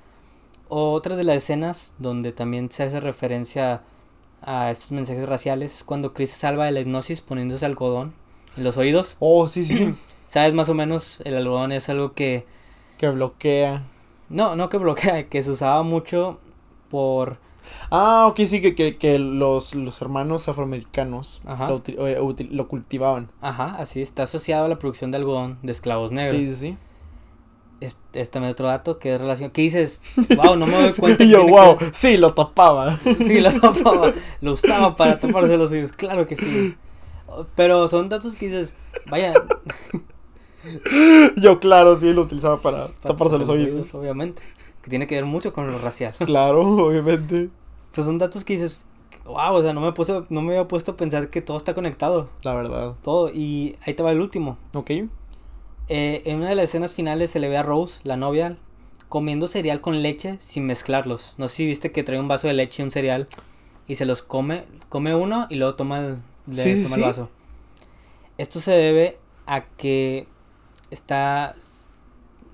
Otra de las escenas donde también se hace referencia a estos mensajes raciales es cuando Chris se salva de la hipnosis poniéndose algodón en los oídos. Oh, sí, sí, sí. *clears throat* Sabes más o menos, el algodón es algo que... que bloquea. No, no que bloquea, *laughs* que se usaba mucho por... Ah, ok, sí, que, que, que los, los hermanos afroamericanos lo, eh, lo cultivaban. Ajá, así está asociado a la producción de algodón de esclavos negros. Sí, sí, sí. Es, es también otro dato que es relación. ¿Qué dices? *laughs* Wow, no me doy cuenta. *laughs* Yo, wow, que- sí, lo tapaba. Sí, lo tapaba. Lo usaba para taparse los oídos. Claro que sí. Pero son datos que dices, vaya, *laughs* yo, claro, sí, lo utilizaba para taparse los oídos. Obviamente. Que tiene que ver mucho con lo racial. *laughs* Claro, obviamente. Pues son datos que dices, wow, o sea, no me, puse, no me había puesto a pensar que todo está conectado. La verdad. Todo. Y ahí te va el último. Ok. Eh, en una de las escenas finales se le ve a Rose, la novia, comiendo cereal con leche sin mezclarlos. No sé si viste que trae un vaso de leche y un cereal y se los come, come uno y luego toma el, Sí, sí, el vaso. Esto se debe a que está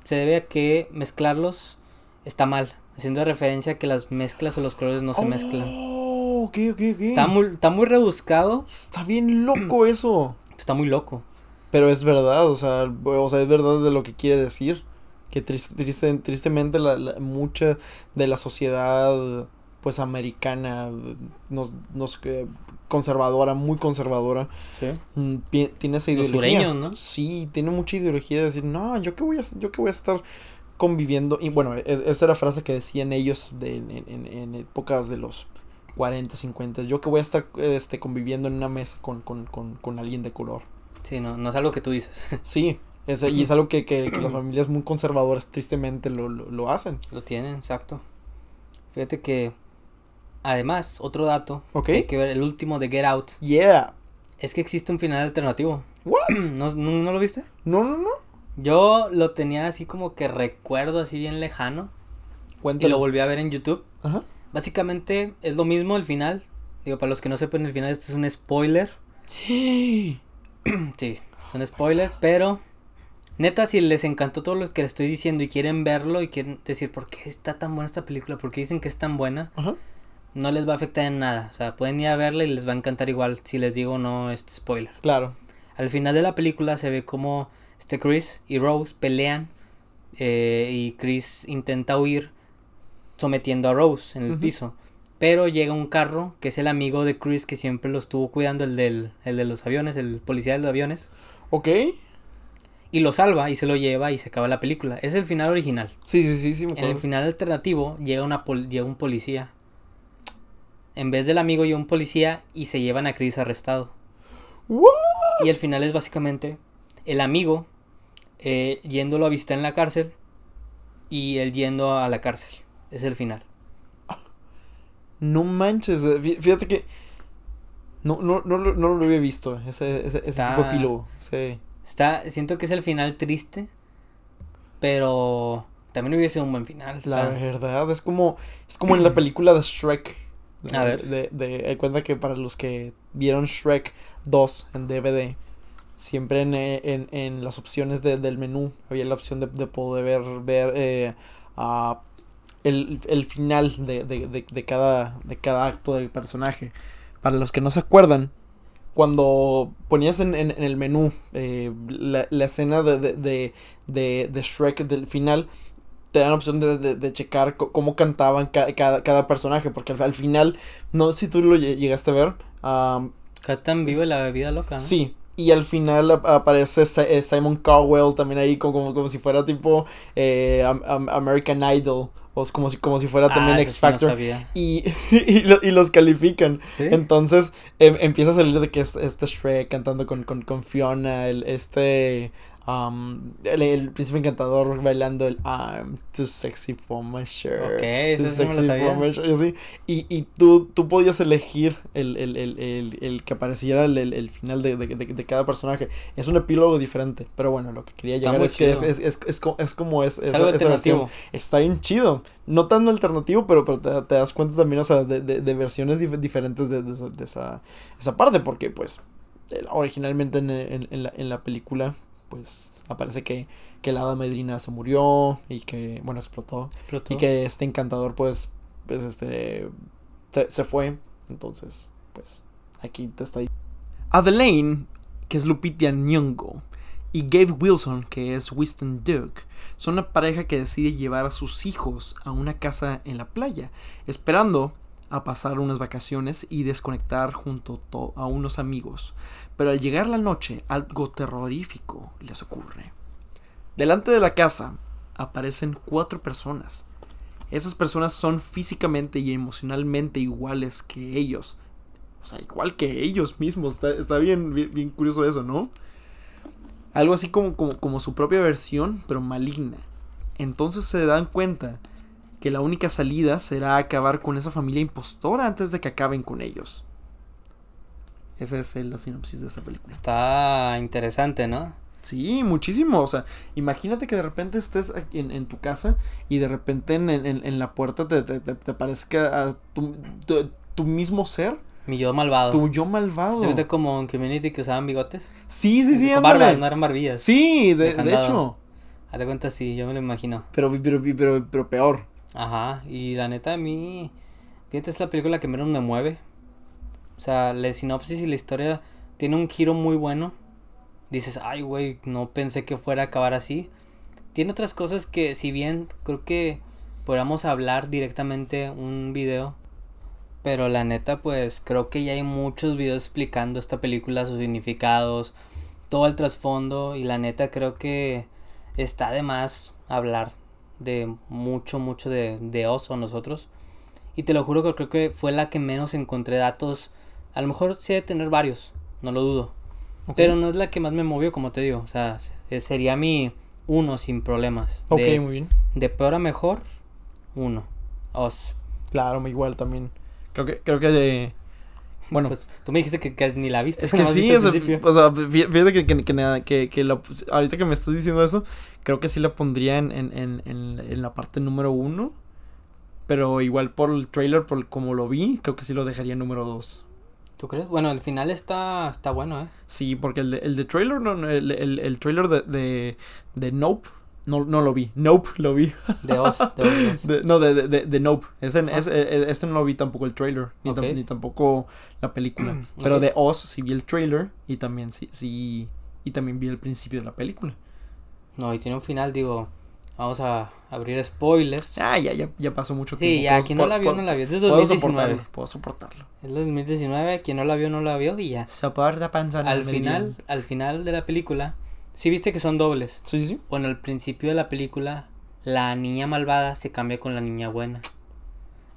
se debe a que mezclarlos está mal, haciendo referencia a que las mezclas o los colores no se mezclan. Oh, ok, ok, ok. Está muy está muy rebuscado, Está bien loco *clears throat* eso. está muy loco. Pero es verdad, o sea, o sea, es verdad de lo que quiere decir. Que tris- triste- tristemente la, la- mucha de la sociedad pues americana nos, nos conservadora, muy conservadora, Sí. mm, tiene esa Los ideología. sureños, ¿no? Sí, tiene mucha ideología de decir, no, yo que voy a, yo que voy a estar conviviendo. Y bueno, es- esa era la frase que decían ellos de, en, en- en épocas de los 40, 50. Yo que voy a estar este, conviviendo en una mesa con, con, con, con alguien de color. Sí, no, no es algo que tú dices. *laughs* Sí, es, y es algo que, que, que las familias muy conservadoras tristemente lo, lo, lo hacen. Lo tienen, exacto. Fíjate que, además, otro dato, Ok. que hay que ver, el último de Get Out, Yeah. es que existe un final alternativo. What? *clears throat* ¿No, no, no lo viste? No, no, no. Yo lo tenía así como que recuerdo así bien lejano y Cuéntalo. lo volví a ver en YouTube. Ajá. Básicamente es lo mismo el final. Digo, para los que no sepan el final, esto es un spoiler. *gasps* Sí, es un spoiler, pero neta, si les encantó todo lo que les estoy diciendo y quieren verlo y quieren decir por qué está tan buena esta película, por qué dicen que es tan buena, Ajá. No les va a afectar en nada. O sea, pueden ir a verla y les va a encantar igual si les digo no este spoiler. Claro. Al final de la película se ve como este Chris y Rose pelean eh, y Chris intenta huir sometiendo a Rose en el piso. Pero llega un carro que es el amigo de Chris que siempre lo estuvo cuidando, el, del, el de los aviones, el policía de los aviones. Ok. Y lo salva y se lo lleva y se acaba la película. Es el final original. Sí, sí, sí, sí, me En el final alternativo llega, una pol- llega un policía. En vez del amigo llega un policía y se llevan a Chris arrestado. What? Y el final es básicamente el amigo eh, yéndolo a visitar en la cárcel y él yendo a la cárcel. Es el final. No manches. eh, fí- Fíjate que. No, no, no, lo- no lo había visto. Ese, ese, tipo de epílogo. Sí. Está, siento que es el final triste, pero también hubiese sido un buen final. o La sea, verdad, es como. Es como en la película de Shrek. A ver. De, de, eh, cuenta que para los que vieron Shrek 2 en DVD. Siempre en, eh, en, en las opciones de- del menú había la opción de, de poder ver, ver eh, ah, el, el final de, de, de, de cada, de cada acto del personaje. Para los que no se acuerdan, cuando ponías en, en- en el menú eh, la, la escena de, de, de, de, de Shrek del final, te dan la opción de, de, de checar cómo cantaban ca- cada, cada personaje, porque al, al final, no sé si tú lo lle- llegaste a ver, am, Captain vive la vida loca, ¿no? sí, Y al final ap- aparece eh, Simon Cowell también ahí como, como, como si fuera tipo eh, Am- Am- American Idol. O como si, como si fuera también Ah, X eso sí no Factor. y, *laughs* y, lo- y los califican. ¿Sí? Entonces em- empieza a salir de que este, este Shrek cantando con, con, con Fiona, el, este um, el, el príncipe encantador bailando el I'm too sexy for my shirt. Ok, too eso sí no sabía. my shirt", y así. Y, y tú, tú podías elegir el, el, el, el, el que apareciera el, final de, de, de, de cada personaje. Es un epílogo diferente, pero bueno, lo que quería llegar es que es, es, es, es, co- es como es, Es algo versión alternativo. está bien chido. No tan alternativo, pero, pero te, te das cuenta también, o sea, de, de, de versiones dif- diferentes de, de esa, esa, parte, porque pues el- originalmente en, en- en la, en la película, pues aparece que, que la hada madrina se murió y que, bueno, explotó. Explotó. Y que este encantador, pues, pues este, se, se fue. Entonces, pues, aquí te está Adelaine, que es Lupita Nyong'o, y Gabe Wilson, que es Winston Duke, son una pareja que decide llevar a sus hijos a una casa en la playa, esperando a pasar unas vacaciones y desconectar junto to- a unos amigos. Pero al llegar la noche, algo terrorífico les ocurre. Delante de la casa aparecen cuatro personas. Esas personas son físicamente y emocionalmente iguales que ellos. O sea, igual que ellos mismos. Está, está bien, bien, bien curioso eso, ¿no? Algo así como, como, como su propia versión, pero maligna. Entonces se dan cuenta que la única salida será acabar con esa familia impostora antes de que acaben con ellos. Esa es la sinopsis de esa película. Está interesante, ¿no? Sí, muchísimo. O sea, imagínate que de repente estés en, en tu casa y de repente en, en- en la puerta te, te, te- te aparezca a tu, tu- tu mismo ser, Mi yo malvado. tu yo malvado. ¿Te como en Community que usaban bigotes? Sí, sí, sí, barbas, no eran barbillas. Sí, de, de de hecho. Haz de cuenta, sí, yo me lo imagino. Pero, pero, pero, pero peor. Ajá, y la neta a mí, fíjate, es la película que menos me mueve. O sea, la sinopsis y la historia tiene un giro muy bueno. Dices, ay, güey, no pensé que fuera a acabar así. Tiene otras cosas que, si bien creo que podríamos hablar directamente un video, pero la neta, pues creo que ya hay muchos videos explicando esta película, sus significados, todo el trasfondo, y la neta creo que está de más hablar de mucho, mucho de, de oso nosotros. Y te lo juro que creo que fue la que menos encontré datos. A lo mejor sí de tener varios, no lo dudo. Pero no es la que más me movió, como te digo. O sea, se- sería mi uno sin problemas. Ok, de, muy bien. de peor a mejor, uno. Os. Claro, igual también. Creo que, creo que de... Bueno, Pues tú me dijiste que, que ni la viste. Es que sí, o sea, o fíjate que, que, que, nada- que, que la- pues, ahorita que me estás diciendo eso, creo que sí la pondría en, en, en, en, en la parte número uno. Pero igual por el trailer, por como lo vi, creo que sí lo dejaría en número dos. ¿Tú crees? Bueno, el final está, está bueno, ¿eh? Sí, porque el de, el de trailer, no, el, el, el trailer de, de, de Nope, no, no lo vi. Nope, lo vi. De Oz. De *laughs* Oz. De- no, de, de, Nope. Ese, Ah. ese- este no lo vi tampoco el trailer, ni, tam- Ok. ni tampoco la película. *clears throat* Pero de Oz sí vi el trailer y también sí, sí, y también vi el principio de la película. No, y tiene un final, digo. Vamos a abrir spoilers. Ah, ya, ya, ya pasó mucho tiempo. Sí, ya, Puedo- quien no la vio, puedo- no la vio. Es de Puedo 2019. soportarlo, puedo soportarlo. Es de 2019, quien no la vio, no la vio y ya. Soporta panzana. Al final, al final de la película, sí viste que son dobles. Sí, sí. Bueno, al principio de la película, la niña malvada se cambia con la niña buena.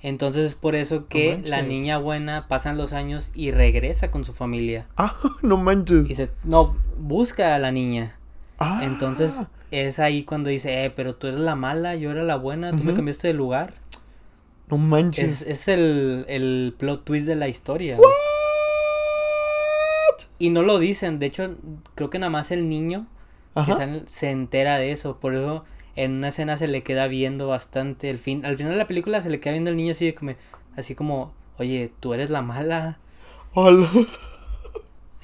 Entonces es por eso que la niña buena pasan los años y regresa con su familia. Ah, *laughs* no manches. Y se, no, busca a la niña. Ah, Entonces es ahí cuando dice, eh, pero tú eres la mala, yo era la buena, tú me cambiaste de lugar. no manches. Es, es el, el plot twist de la historia. Y no lo dicen, de hecho, creo que nada más el niño que Ajá. sale se entera de eso. Por eso en una escena se le queda viendo bastante. El fin, al final de la película se le queda viendo el niño así como, así como, oye, tú eres la mala. Hola.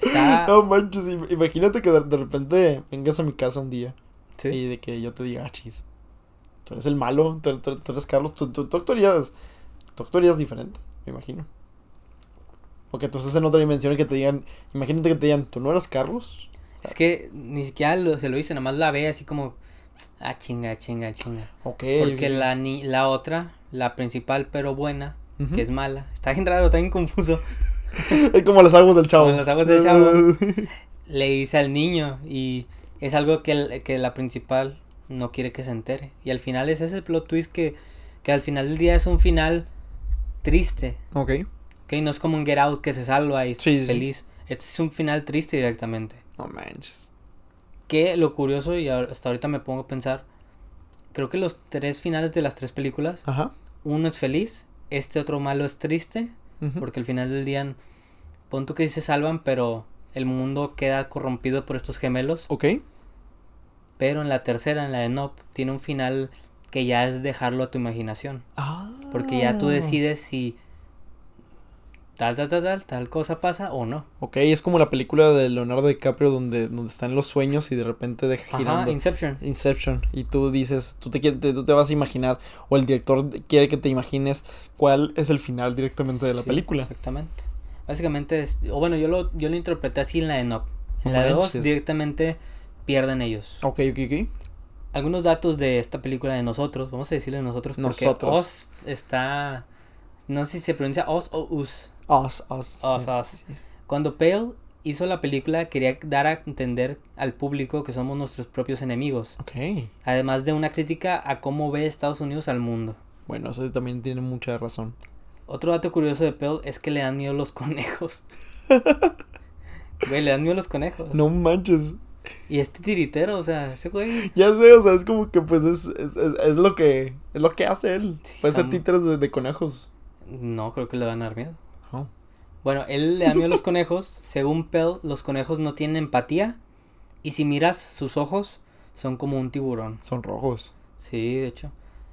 Está. *laughs* No manches, im- imagínate que de, de repente vengas a mi casa un día Sí. y de que yo te diga, ah, chis, tú eres el malo, tú, tú- tú eres Carlos, tú, tú, tú actuarías, tú actuarías diferente, me imagino. O que tú estés en otra dimensión y que te digan, imagínate que te digan, tú no eras Carlos. Es que ni siquiera lo- se lo dice, nada más la ve así como, ah, chinga, chinga, chinga. Ok. Porque la, ni la otra, la principal pero buena, que es mala, está bien raro, está bien confuso. *laughs* Es como las aguas del chavo. Como las aguas del chavo. *laughs* le dice al niño y es algo que, que la principal no quiere que se entere. Y al final es ese plot twist que, que al final del día es un final triste. Ok. Que no es como un Get Out que se salva y es Sí, sí, sí. feliz. Este es un final triste directamente. No manches. Que lo curioso, y hasta ahorita me pongo a pensar, creo que los tres finales de las tres películas, Ajá. uno es feliz, este otro malo es triste, Porque al final del día, pon tú que se salvan, pero el mundo queda corrompido por estos gemelos. Ok. Pero en la tercera, en la de Nope, tiene un final que ya es dejarlo a tu imaginación. Ah. Porque ya tú decides si tal, tal, tal, tal, tal cosa pasa o no. Ok, es como la película de Leonardo DiCaprio donde, donde están los sueños y de repente deja Ajá, girando. Inception. Inception y tú dices, tú te, te- tú te vas a imaginar o el director quiere que te imagines cuál es el final directamente de la Sí, película. Exactamente. Básicamente, es, o bueno, yo lo, yo lo interpreté así en la de Nope. En No la de dos manches. directamente pierden ellos. Ok, ok, ok. Algunos datos de esta película de nosotros, vamos a decirle nosotros porque Nosotros. Oz está, no sé si se pronuncia Oz o Us. Us, us. Us, us. Cuando Pale hizo la película quería dar a entender al público que somos nuestros propios enemigos, Ok. además de una crítica a cómo ve Estados Unidos al mundo. Bueno, eso también tiene mucha razón. Otro dato curioso de Pale es que le dan miedo los *laughs* conejos. Güey, le dan miedo los conejos. No manches. Y este tiritero, o sea, ese güey. Ya sé, o sea, es como que pues es, es, es, es lo que es lo que hace él. Sí, Puede ser títeres de, de conejos. No, creo que le van a dar miedo. Bueno, él le da miedo a los *laughs* conejos. Según Pell, los conejos no tienen empatía. Y si miras sus ojos, son como un tiburón. Son rojos. Sí, de hecho.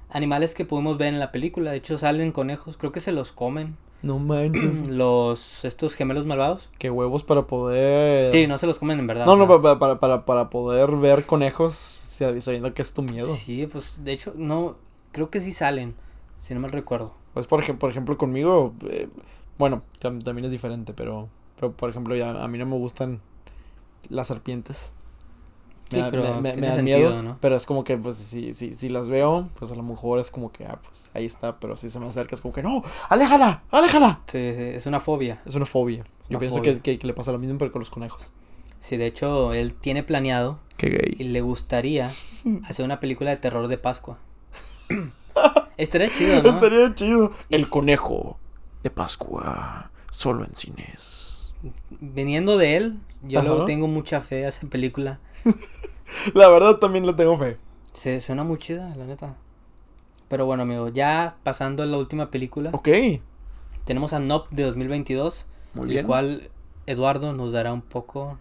Animales que podemos ver en la película. De hecho, salen conejos. Creo que se los comen. No manches. *clears throat* Los. Estos gemelos malvados. Qué huevos para poder. Sí, no se los comen en verdad. No, no, para, para, para, para poder ver conejos sabi- sabiendo que es tu miedo. Sí, pues de hecho, no. Creo que sí salen. Si no mal recuerdo. Pues por ejemplo conmigo, eh, bueno, tam- también es diferente, pero, pero por ejemplo ya a mí no me gustan las serpientes. Sí, da- pero me, tiene dan sentido, miedo, ¿no? pero es como que pues si, si, si las veo, pues a lo mejor es como que, ah, pues ahí está, pero si se me acerca es como que, no, aléjala, aléjala. Sí, sí, es una fobia. Es una fobia. Yo Una pienso fobia. que, que, que le pasa lo mismo pero con los conejos. Sí, de hecho, él tiene planeado Qué y gay. le gustaría *laughs* hacer una película de terror de Pascua. *clears throat* Estaría chido, ¿no? Estaría chido. El conejo de Pascua, solo en cines. Viniendo de él, yo Ajá. luego tengo mucha fe a esa película. *laughs* La verdad también le tengo fe. Se suena muy chida, la neta. Pero bueno, amigo, ya pasando a la última película, Ok, tenemos a Nope de 2022, muy el bien. cual Eduardo nos dará un poco,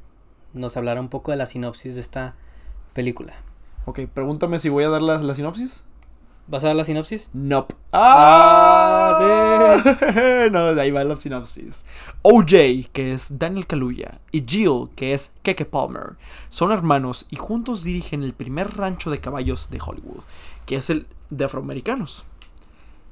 nos hablará un poco de la sinopsis de esta película. Ok, pregúntame si voy a dar la, la sinopsis. ¿Vas a dar la sinopsis? Nope. ¡Ah, sí! *laughs* no, de ahí va la sinopsis. OJ, que es Daniel Kaluuya, y Jill, que es Keke Palmer, son hermanos y juntos dirigen el primer rancho de caballos de Hollywood, que es el de afroamericanos.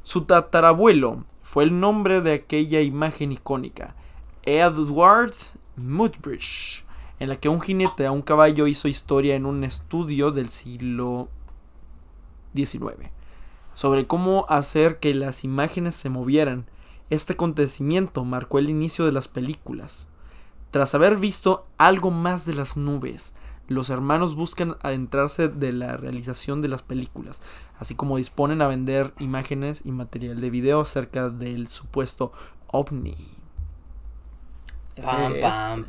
Su tatarabuelo fue el nombre de aquella imagen icónica, Edward Muybridge, en la que un jinete a un caballo hizo historia en un estudio del siglo XIX sobre cómo hacer que las imágenes se movieran. Este acontecimiento marcó el inicio de las películas. Tras haber visto algo más de las nubes, los hermanos buscan adentrarse de la realización de las películas, así como disponen a vender imágenes y material de video acerca del supuesto ovni. Pam, pam.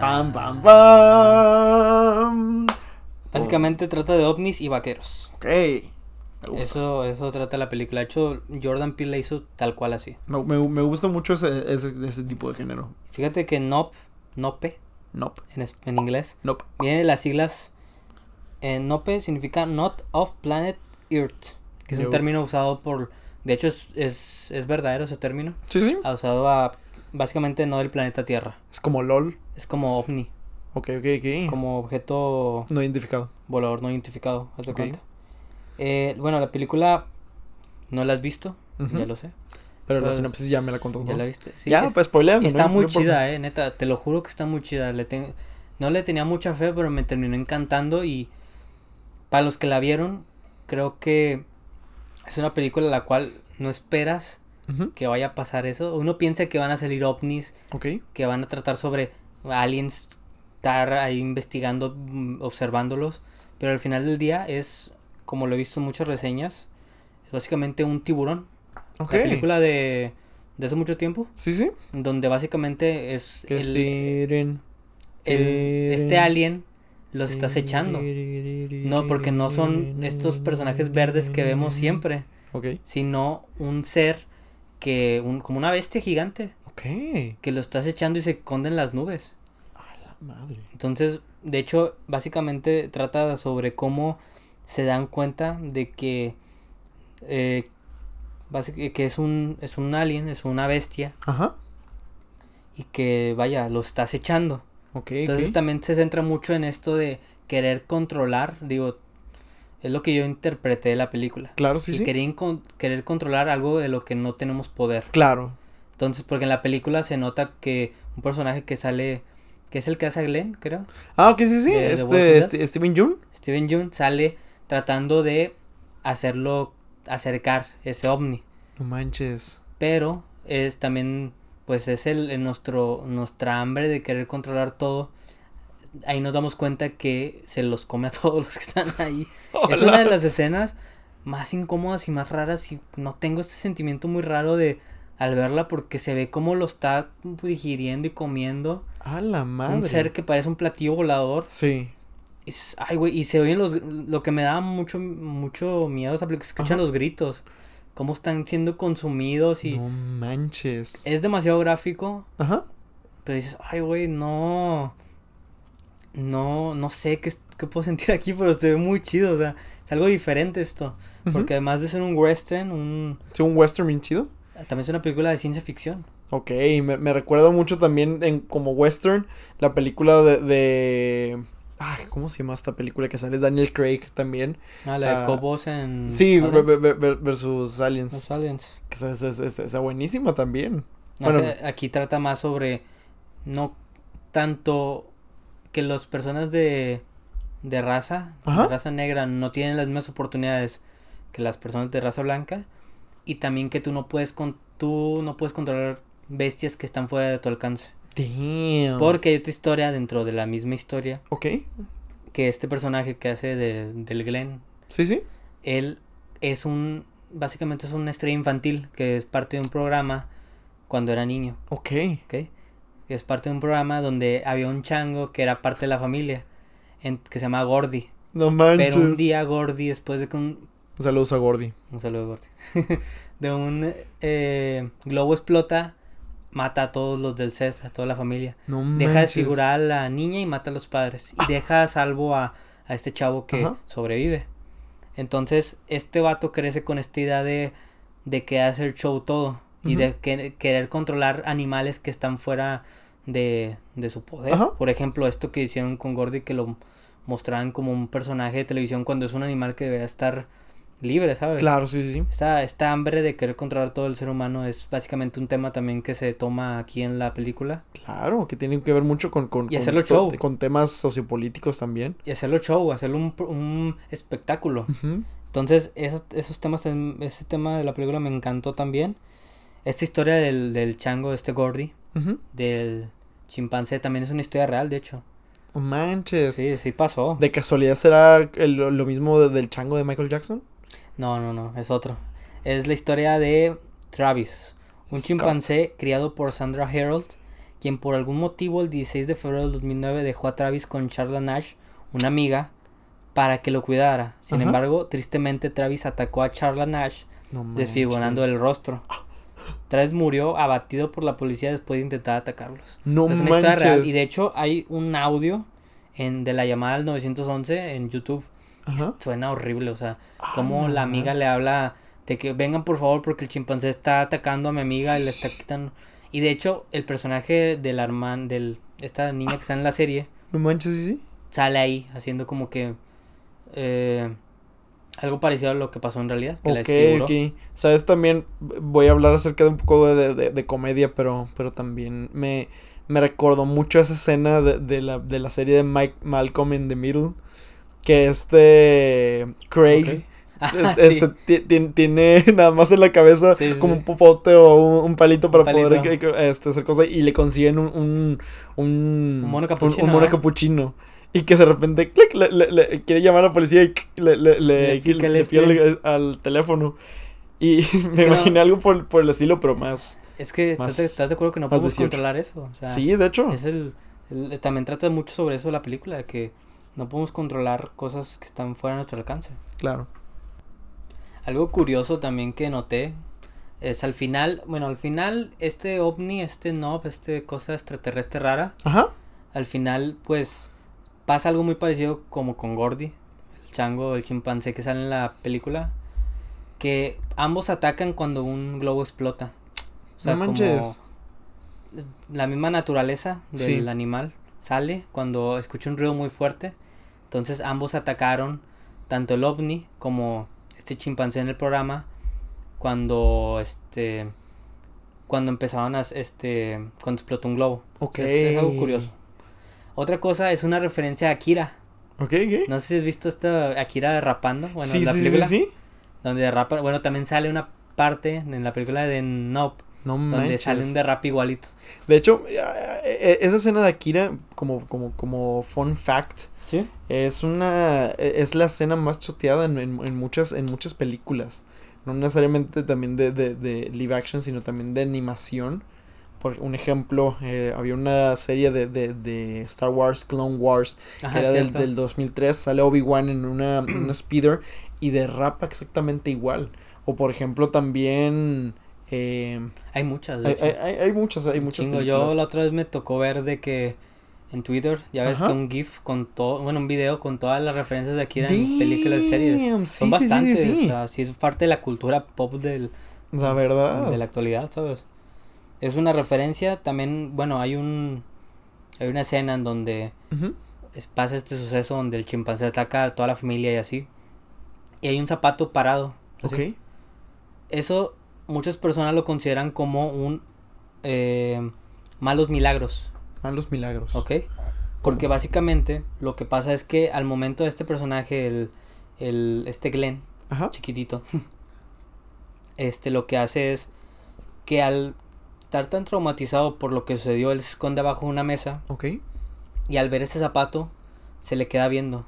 Pam, pam, pam. Básicamente trata de ovnis y vaqueros. Ok. Me gusta. Eso, eso trata la película. De hecho, Jordan Peele la hizo tal cual así. Me, me- me gusta mucho ese, ese, ese tipo de género. Fíjate que NOP, NOPE, Nope. en, en inglés, Nope. viene de las siglas. eh, NOPE significa Not of Planet Earth, que es un No. término usado por. De hecho, es, es, es verdadero ese término. Sí, sí. Ha usado a. Básicamente no del planeta Tierra. Es como LOL. Es como ovni, Ok, ok, ok. como objeto No identificado. volador no identificado. haz de Ok. cuenta. Eh, bueno, la película no la has visto, ya lo sé. Pero la Pues, sinopsis ya me la contó. ¿Ya la viste? Sí, ya, es- pues spoileame. Está no- muy no chida, eh, neta, te lo juro que está muy chida. Le ten- No le tenía mucha fe, pero me terminó encantando y para los que la vieron, creo que es una película la cual no esperas que vaya a pasar eso. Uno piensa que van a salir ovnis, Ok. que van a tratar sobre aliens estar ahí investigando, mm, observándolos. Pero al final del día es, como lo he visto en muchas reseñas, es básicamente un tiburón. Ok. La película de, de hace mucho tiempo, Sí, sí. donde básicamente es el, estiren, el- este tiren, alien los está acechando. No, porque no son estos personajes verdes que vemos siempre, Ok. sino un ser que, un, como una bestia gigante, Ok. que lo está acechando y se esconde en las nubes. A la madre. Entonces, de hecho, básicamente trata sobre cómo se dan cuenta de que, eh, básic- que es un, es un alien, es una bestia, Ajá. y que, vaya, lo está acechando. Ok. Entonces también se centra mucho en esto de querer controlar, digo, es lo que yo interpreté de la película. Claro, sí, sí. querer, con- querer controlar algo de lo que no tenemos poder. Claro. Entonces, porque en la película se nota que un personaje que sale, que es el que hace a Glenn, creo, Ah, ok, sí, sí. ¿De- de este, este- Steven June. Steven Yeun sale tratando de hacerlo acercar ese ovni. No manches. Pero es también, pues es el, el nuestro, nuestra hambre de querer controlar todo. Ahí nos damos cuenta que se los come a *laughs* todos los que están ahí. *laughs* Es una de las escenas más incómodas y más raras y no tengo este sentimiento muy raro de al verla porque se ve como lo está digiriendo y comiendo A la madre. un ser que parece un platillo volador. Sí. Dices, ay, güey, y se oyen los... Lo que me da mucho, mucho miedo es que escuchan Ajá. los gritos. Cómo están siendo consumidos y... No manches. Es demasiado gráfico, Ajá. pero dices, ay, güey, no... No, no sé qué, es- qué puedo sentir aquí, pero se ve muy chido, o sea, es algo diferente esto. Porque además de ser un western, un... Sí, un western bien chido. También es una película de ciencia ficción. Ok, me, me recuerda mucho también en, como western la película de, de... Ay, ¿cómo se llama esta película que sale Daniel Craig también? Ah, la de Ah, Cobos en... Sí, Aliens. versus Aliens. Los Aliens. Que esa, esa- esa- esa buenísima también. No Bueno. sé, aquí trata más sobre no tanto que las personas de, de raza, Ajá. de raza negra, no tienen las mismas oportunidades que las personas de raza blanca y también que tú no puedes con, tú no puedes controlar bestias que están fuera de tu alcance. Damn. Porque hay otra historia dentro de la misma historia Ok. que este personaje que hace de, del Glenn, Sí, sí. él es un básicamente es una estrella infantil que es parte de un programa cuando era niño. Ok. ¿ok? Es parte de un programa donde había un chango que era parte de la familia, en- que se llama Gordy. No manches. Pero un día Gordy, después de que un... Saludos a Gordy. Un saludo Gordy. *laughs* de un eh, globo explota, mata a todos los del set, a toda la familia. No Deja desfigurar a la niña y mata a los padres. Y deja a salvo a, a este chavo que Ajá. sobrevive. Entonces, este vato crece con esta idea de, de que hace el show todo. Y de que- querer controlar animales que están fuera de, de su poder. Ajá. Por ejemplo, esto que hicieron con Gordy, que lo mostraban como un personaje de televisión cuando es un animal que debería estar libre, ¿sabes? Claro, sí, sí. Esta, esta hambre de querer controlar todo el ser humano es básicamente un tema también que se toma aquí en la película. Claro, que tienen que ver mucho con, con, Y con- hacerlo show. con temas sociopolíticos también. Y hacerlo show, hacerlo un, un espectáculo. Entonces, esos, esos temas, ese tema de la película me encantó también. Esta historia del, del chango, este Gordy, del chimpancé, también es una historia real, de hecho. Manches. Sí, sí pasó. ¿De casualidad será el- lo, lo mismo de- del chango de Michael Jackson? No, no, no, es otro. Es la historia de Travis, un Scott. chimpancé criado por Sandra Harold, quien por algún motivo el 16 de febrero del 2009 dejó a Travis con Charla Nash, una amiga, para que lo cuidara. Sin Ajá. embargo, tristemente Travis atacó a Charla Nash, No desfigurando manches. el rostro. Travis murió abatido por la policía después de intentar atacarlos. No es una historia real. manches. Y de hecho hay un audio en, de la llamada al 911 en YouTube. Ajá. Suena horrible, o sea, Ah, como no la amiga le habla de que vengan por favor porque el chimpancé está atacando a mi amiga y le está quitando. Y de hecho, el personaje de la hermana, de esta niña que está en la serie, No manches, sí, sí. sale ahí haciendo como que eh, algo parecido a lo que pasó en realidad, que la Ok, desfiguró. ok. Sabes, también voy a hablar acerca de un poco de, de- de comedia, pero, pero también me, me recordó mucho esa escena de, de la, de la serie de Mike Malcolm in the Middle. Que este Craig. *laughs* Ah, este, ti- ti- tiene *laughs* nada más en la cabeza Sí, sí, como un popote o un, un palito para palito. poder este, hacer cosas y le consiguen un un, un, Un mono capuchino, un mono ¿no? capuchino. Y que de repente clic, le, le- le- quiere llamar a la policía y le, le, este. al teléfono. Y *laughs* me no- imaginé algo por, por el estilo, pero más. Es que Más- ¿estás de, estás de acuerdo que no podemos 18. controlar eso. O sea, sí, de hecho. Es el, el- también trata mucho sobre eso la película, que no podemos controlar cosas que están fuera de nuestro alcance. Claro. Algo curioso también que noté es al final, bueno, al final este ovni, este nob, este cosa extraterrestre rara, Ajá. al final pues pasa algo muy parecido como con Gordy, el chango, el chimpancé que sale en la película, que ambos atacan cuando un globo explota. O sea, no manches. como la misma naturaleza del Sí. animal sale cuando escucha un ruido muy fuerte. Entonces ambos atacaron, tanto el ovni como este chimpancé en el programa, cuando este cuando empezaban a este cuando explotó un globo. Ok. Es, es algo curioso. Otra cosa es una referencia a Akira. Ok, ok. No sé si has visto esta Akira rapando, bueno, sí, en la sí, película sí, sí. donde rapa, bueno, también sale una parte en la película de Nope No donde manches. sale un derrap igualito. De hecho, eh, eh, esa escena de Akira, como, como, como fun fact, ¿Sí? es una eh, es la escena más choteada en, en- en muchas en muchas películas. No necesariamente también de, de, de live action, sino también de animación. Por un ejemplo, eh, había una serie de, de, de Star Wars, Clone Wars, Ajá, que era del, del 2003. Sale Obi-Wan en una, en una speeder y derrapa exactamente igual. O por ejemplo, también... eh, Hay muchas, de hay, hecho. hay- hay- hay muchas, hay muchas chingo. películas. Yo la otra vez me tocó ver de que en Twitter, ya ves Ajá. que un GIF con todo, bueno, un video con todas las referencias de Akira en películas y series. Damn, Son bastantes, sí, sí. o sea, sí es parte de la cultura pop del, La verdad. de la actualidad, ¿sabes? Es una referencia, también, bueno, hay un hay una escena en donde pasa este suceso donde el chimpancé ataca a toda la familia y así. Y hay un zapato parado. así. Ok. Eso muchas personas lo consideran como un eh, malos milagros, Malos milagros. ¿ok? Porque básicamente lo que pasa es que al momento de este personaje, el, el este Glenn, Ajá. chiquitito, *laughs* este lo que hace es que al estar tan traumatizado por lo que sucedió, él se esconde abajo de una mesa Ok. y al ver ese zapato se le queda viendo.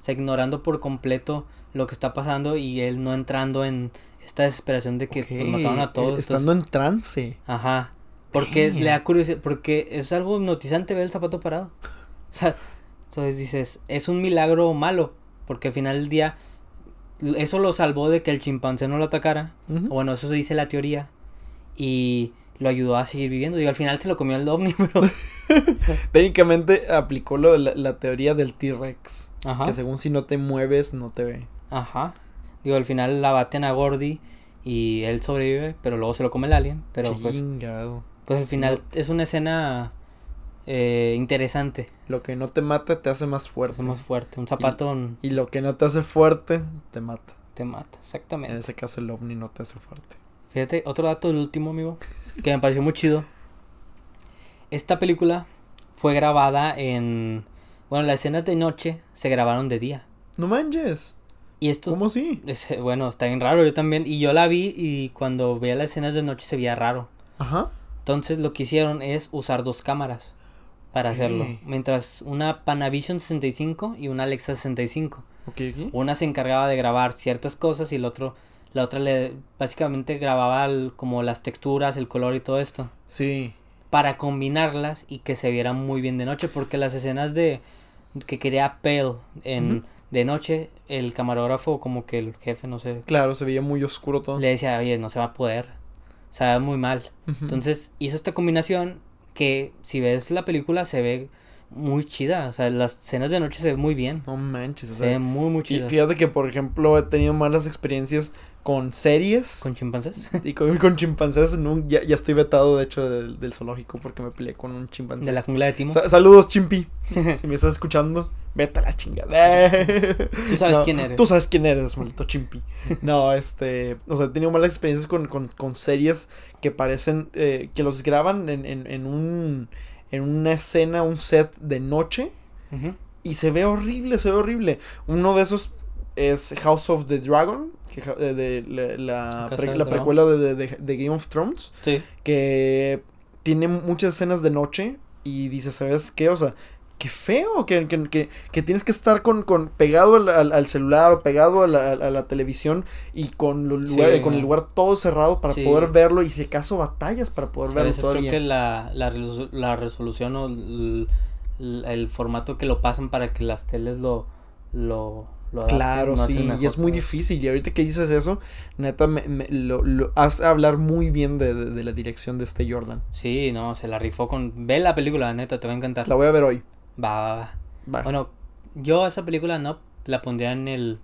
O sea, ignorando por completo lo que está pasando y él no entrando en esta desesperación de que pues, Ok, mataron a todos. eh, Estando en trance. Ajá. Porque Damn. le da curiosidad, porque es algo hipnotizante ver el zapato parado. *laughs* O sea, entonces dices, es un milagro malo, porque al final del día eso lo salvó de que el chimpancé no lo atacara. O bueno, eso se dice la teoría. Y lo ayudó a seguir viviendo. Y al final se lo comió el ovni, *laughs* pero... *laughs* Técnicamente aplicó lo la, la teoría del T-Rex. Ajá. Que según si no te mueves, no te ve. Ajá. Digo, al final la baten a Gordy y él sobrevive, pero luego se lo come el alien. Pero pues, Chingado. pues al final es una escena eh, interesante. Lo que no te mata te hace más fuerte. Es más fuerte. Un zapato Y lo que no te hace fuerte, te mata. te mata, En exactamente. ese caso el ovni no te hace fuerte. Fíjate, otro dato del último, amigo, que me pareció muy chido. Esta película fue grabada en... Bueno, las escenas de noche se grabaron de día. No manches. Y esto ¿Cómo así? es, bueno, está bien raro, yo también. Y yo la vi y cuando veía las escenas de noche se veía raro. Ajá. Entonces lo que hicieron es usar dos cámaras para hacerlo. Mientras una Panavision 65 y una Alexa 65. Ok, ok. Una se encargaba de grabar ciertas cosas y el otro, la otra le básicamente grababa el- como las texturas, el color y todo esto. Sí. Para combinarlas y que se vieran muy bien de noche. Porque las escenas de que quería Pale en de noche, el camarógrafo, como que el jefe, no sé, Claro, se veía muy oscuro todo. le decía, oye, no se va a poder. O sea, muy mal. Entonces hizo esta combinación que si ves la película se ve muy chida. O sea, las escenas de noche se ven muy bien. No manches. O Se ven sea, muy, muy y chidas. fíjate que, por ejemplo, he tenido malas experiencias con series. ¿Con chimpancés? *laughs* Y con, con chimpancés. no, ya, ya estoy vetado, de hecho, del, del zoológico porque me peleé con un chimpancé. De la jungla de Timo. Sa- saludos, Chimpi. *laughs* si me estás escuchando, vete a la chingada. *laughs* Tú sabes No, quién eres. Tú sabes quién eres, maldito Chimpi. No, este. O sea, he tenido malas experiencias con, con, con series que parecen. eh, que los graban en, en, en un. En una escena, un set de noche. Y se ve horrible, se ve horrible. Uno de esos es House of the Dragon, que eh, de, la, la pre- precuela de, Game of Thrones, Sí. que tiene muchas escenas de noche y dices, ¿sabes qué? O sea, qué feo que, que, que- que tienes que estar con, con pegado al, al- al celular o pegado a la, a la televisión y con, los Sí. lugares, con el lugar todo cerrado para Sí. poder verlo y si acaso batallas para poder Sí, a verlo veces todavía. creo que la, la, resolu- la resolución o el- el formato que lo pasan para que las teles lo, lo, lo Claro, no sí, y es muy difícil. Y ahorita que dices eso, neta, me, me- lo, lo hace hablar muy bien de, de- de la dirección de este Jordan. Sí, no, se la rifó con... Ve la película, neta, te va a encantar. La voy a ver hoy. Va, va, va. Bueno, yo esa película no la pondría en el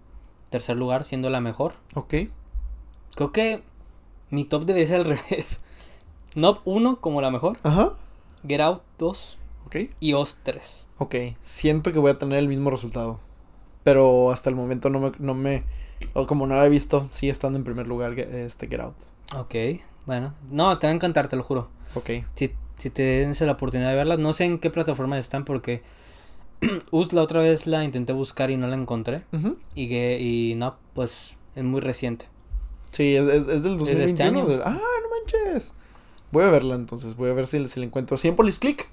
tercer lugar, siendo la mejor. ok. Creo que mi top debería ser al *laughs* revés. Nope 1 como la mejor, Ajá. Get Out 2 Ok. y Oz 3. Ok. Siento que voy a tener el mismo resultado. Pero hasta el momento no me. No me o como no la he visto, sigue estando en primer lugar Get- este Get Out. Ok, bueno. No, te va a encantar, te lo juro. Ok. Si, si te des la oportunidad de verla, no sé en qué plataforma están porque *clears throat* Us la otra vez la intenté buscar y no la encontré. Y que, y no, pues es muy reciente. Sí, es, es- es del ¿Es de este 2021. año? ah, no manches. Voy a verla entonces. Voy a ver si, si la encuentro. Cinepolis Click.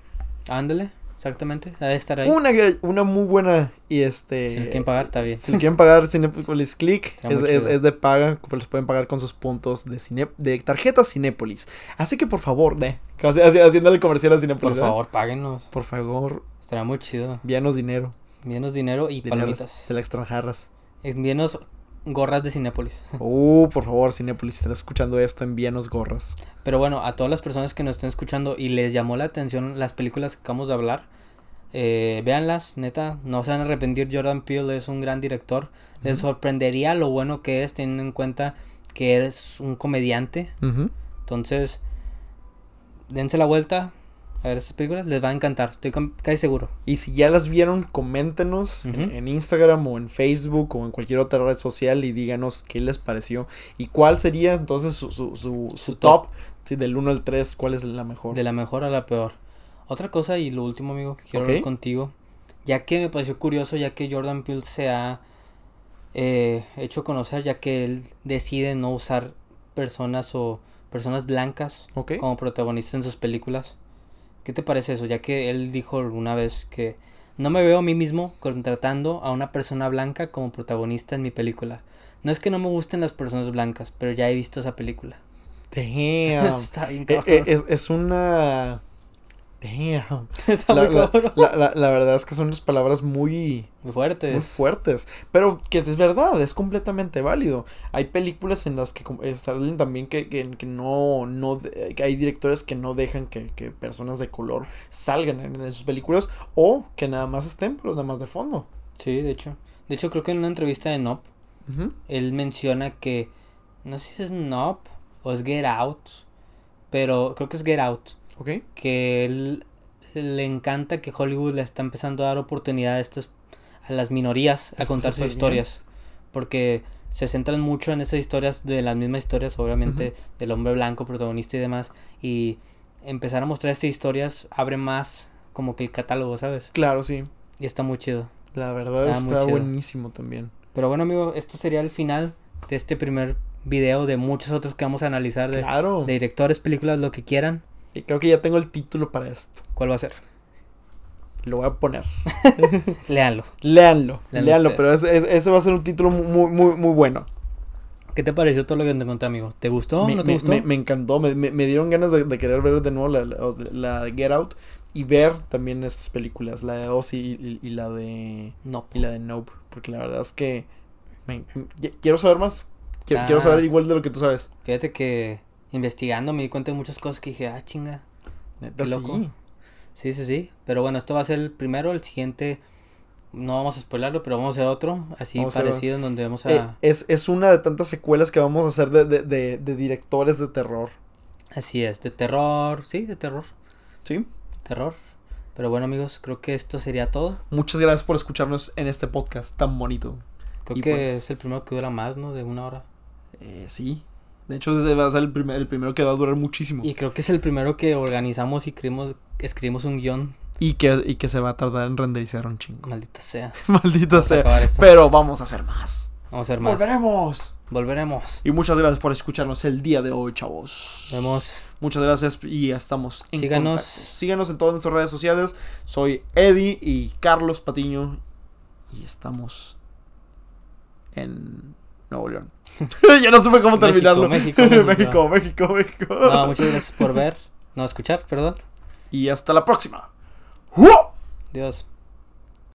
Ándale, exactamente. Ha de estar ahí. Una, una muy buena. Y este. Si les quieren pagar, está bien. Si le quieren pagar Cinepolis Click, *laughs* es, es- es de paga, pues los pueden pagar con sus puntos de cine, de tarjeta Cinépolis. Así que por favor, de, casi- haci- haciendo el comercial a Por Cinépolis. ¿verdad? favor, páguenos. Por favor, Estará muy chido. envíanos dinero. Envíenos dinero y dinero palomitas. de la extranjeras. Envíenos gorras de Cinépolis. *laughs* Uh, por favor, Cinépolis, si estás escuchando esto, envíanos gorras. Pero bueno, a todas las personas que nos estén escuchando y les llamó la atención las películas que acabamos de hablar, eh, véanlas, neta, no se van a arrepentir. Jordan Peele es un gran director. Les sorprendería lo bueno que es, teniendo en cuenta que eres un comediante. Entonces, dense la vuelta a ver estas películas, les va a encantar, estoy casi seguro. Y si ya las vieron, coméntenos en, Instagram o en Facebook o en cualquier otra red social y díganos qué les pareció y cuál sería entonces su, su, su, top, top. sí, del 1 al 3, cuál es la mejor. De la mejor a la peor. Otra cosa y lo último, amigo, que quiero ver contigo, ya que me pareció curioso, ya que Jordan Peele se ha eh, hecho conocer, ya que él decide no usar personas o personas blancas como protagonistas en sus películas. ¿Qué te parece eso? Ya que él dijo alguna vez que no me veo a mí mismo contratando a una persona blanca como protagonista en mi película. No es que no me gusten las personas blancas, pero ya he visto esa película. Damn. *laughs* Está bien Eh, eh, es, es una. Damn. *laughs* Está La, muy la- cabrón. la- la- la verdad es que son unas palabras muy, Muy fuertes. muy fuertes. Pero que es verdad, es completamente válido. Hay películas en las que eh, salen también que, que, que no. no que hay directores que no dejan que, que personas de color salgan en, sus películas. O que nada más estén, pero nada más de fondo. Sí, de hecho. De hecho, creo que en una entrevista de Nop, él menciona que. No sé si es Nop o es Get Out. Pero creo que es Get Out. Que él le encanta que Hollywood le está empezando a dar oportunidad a, estas, a las minorías a contar sus bien. historias. Porque se centran mucho en esas historias, de las mismas historias, obviamente, del hombre blanco, protagonista y demás. Y empezar a mostrar estas historias abre más como que el catálogo, ¿sabes? Claro, sí. Y está muy chido. La verdad Está está buenísimo también. Pero bueno, amigo, esto sería el final de este primer video de muchos otros que vamos a analizar de, Claro. de directores, películas, lo que quieran. Y creo que ya tengo el título para esto. ¿Cuál va a ser? Lo voy a poner. *laughs* Léanlo léanlo, ustedes. pero ese, ese- va a ser un título muy, muy, muy bueno. ¿Qué te pareció todo lo que te conté, amigo? ¿Te gustó o me, no te me- gustó? me- me encantó, me, me- dieron ganas de, de querer ver de nuevo la, la, la de Get Out y ver también estas películas, la de Ozzy y, y- y la de No. y la de Nope, porque la verdad es que quiero saber más. Quiero, Ah. quiero saber igual de lo que tú sabes. Fíjate que investigando me di cuenta de muchas cosas que dije, ah, chinga. Qué loco. sí. Sí, sí, sí. Pero bueno, esto va a ser el primero. El siguiente, no vamos a spoilarlo, pero vamos a hacer otro así Vamos parecido en donde vamos a... Eh, es, es una de tantas secuelas que vamos a hacer de, de, de, de directores de terror. Así es, de terror. Sí, de terror. ¿Sí? Terror. Pero bueno, amigos, creo que esto sería todo. Muchas gracias por escucharnos en este podcast tan bonito. Creo Y que pues- es el primero que dura más, ¿no? De una hora. Eh, sí. De hecho, ese va a ser el, primer, el primero que va a durar muchísimo. Y creo que es el primero que organizamos y escribimos, escribimos un guion Y que, y que se va a tardar en renderizar un chingo. Maldita sea. *laughs* Maldito Vamos a sea. Pero vamos a hacer más. Vamos a hacer más. Volveremos. Volveremos. Y muchas gracias por escucharnos el día de hoy, chavos. Nos vemos. Muchas gracias y estamos en Síganos. contacto. Síganos en todas nuestras redes sociales. Soy Eddie y Carlos Patiño. Y estamos en Nuevo León. *laughs* ya no supe cómo terminarlo. *laughs* México, México. México, México. No, muchas gracias por ver. No, escuchar, perdón. Y hasta la próxima. Dios.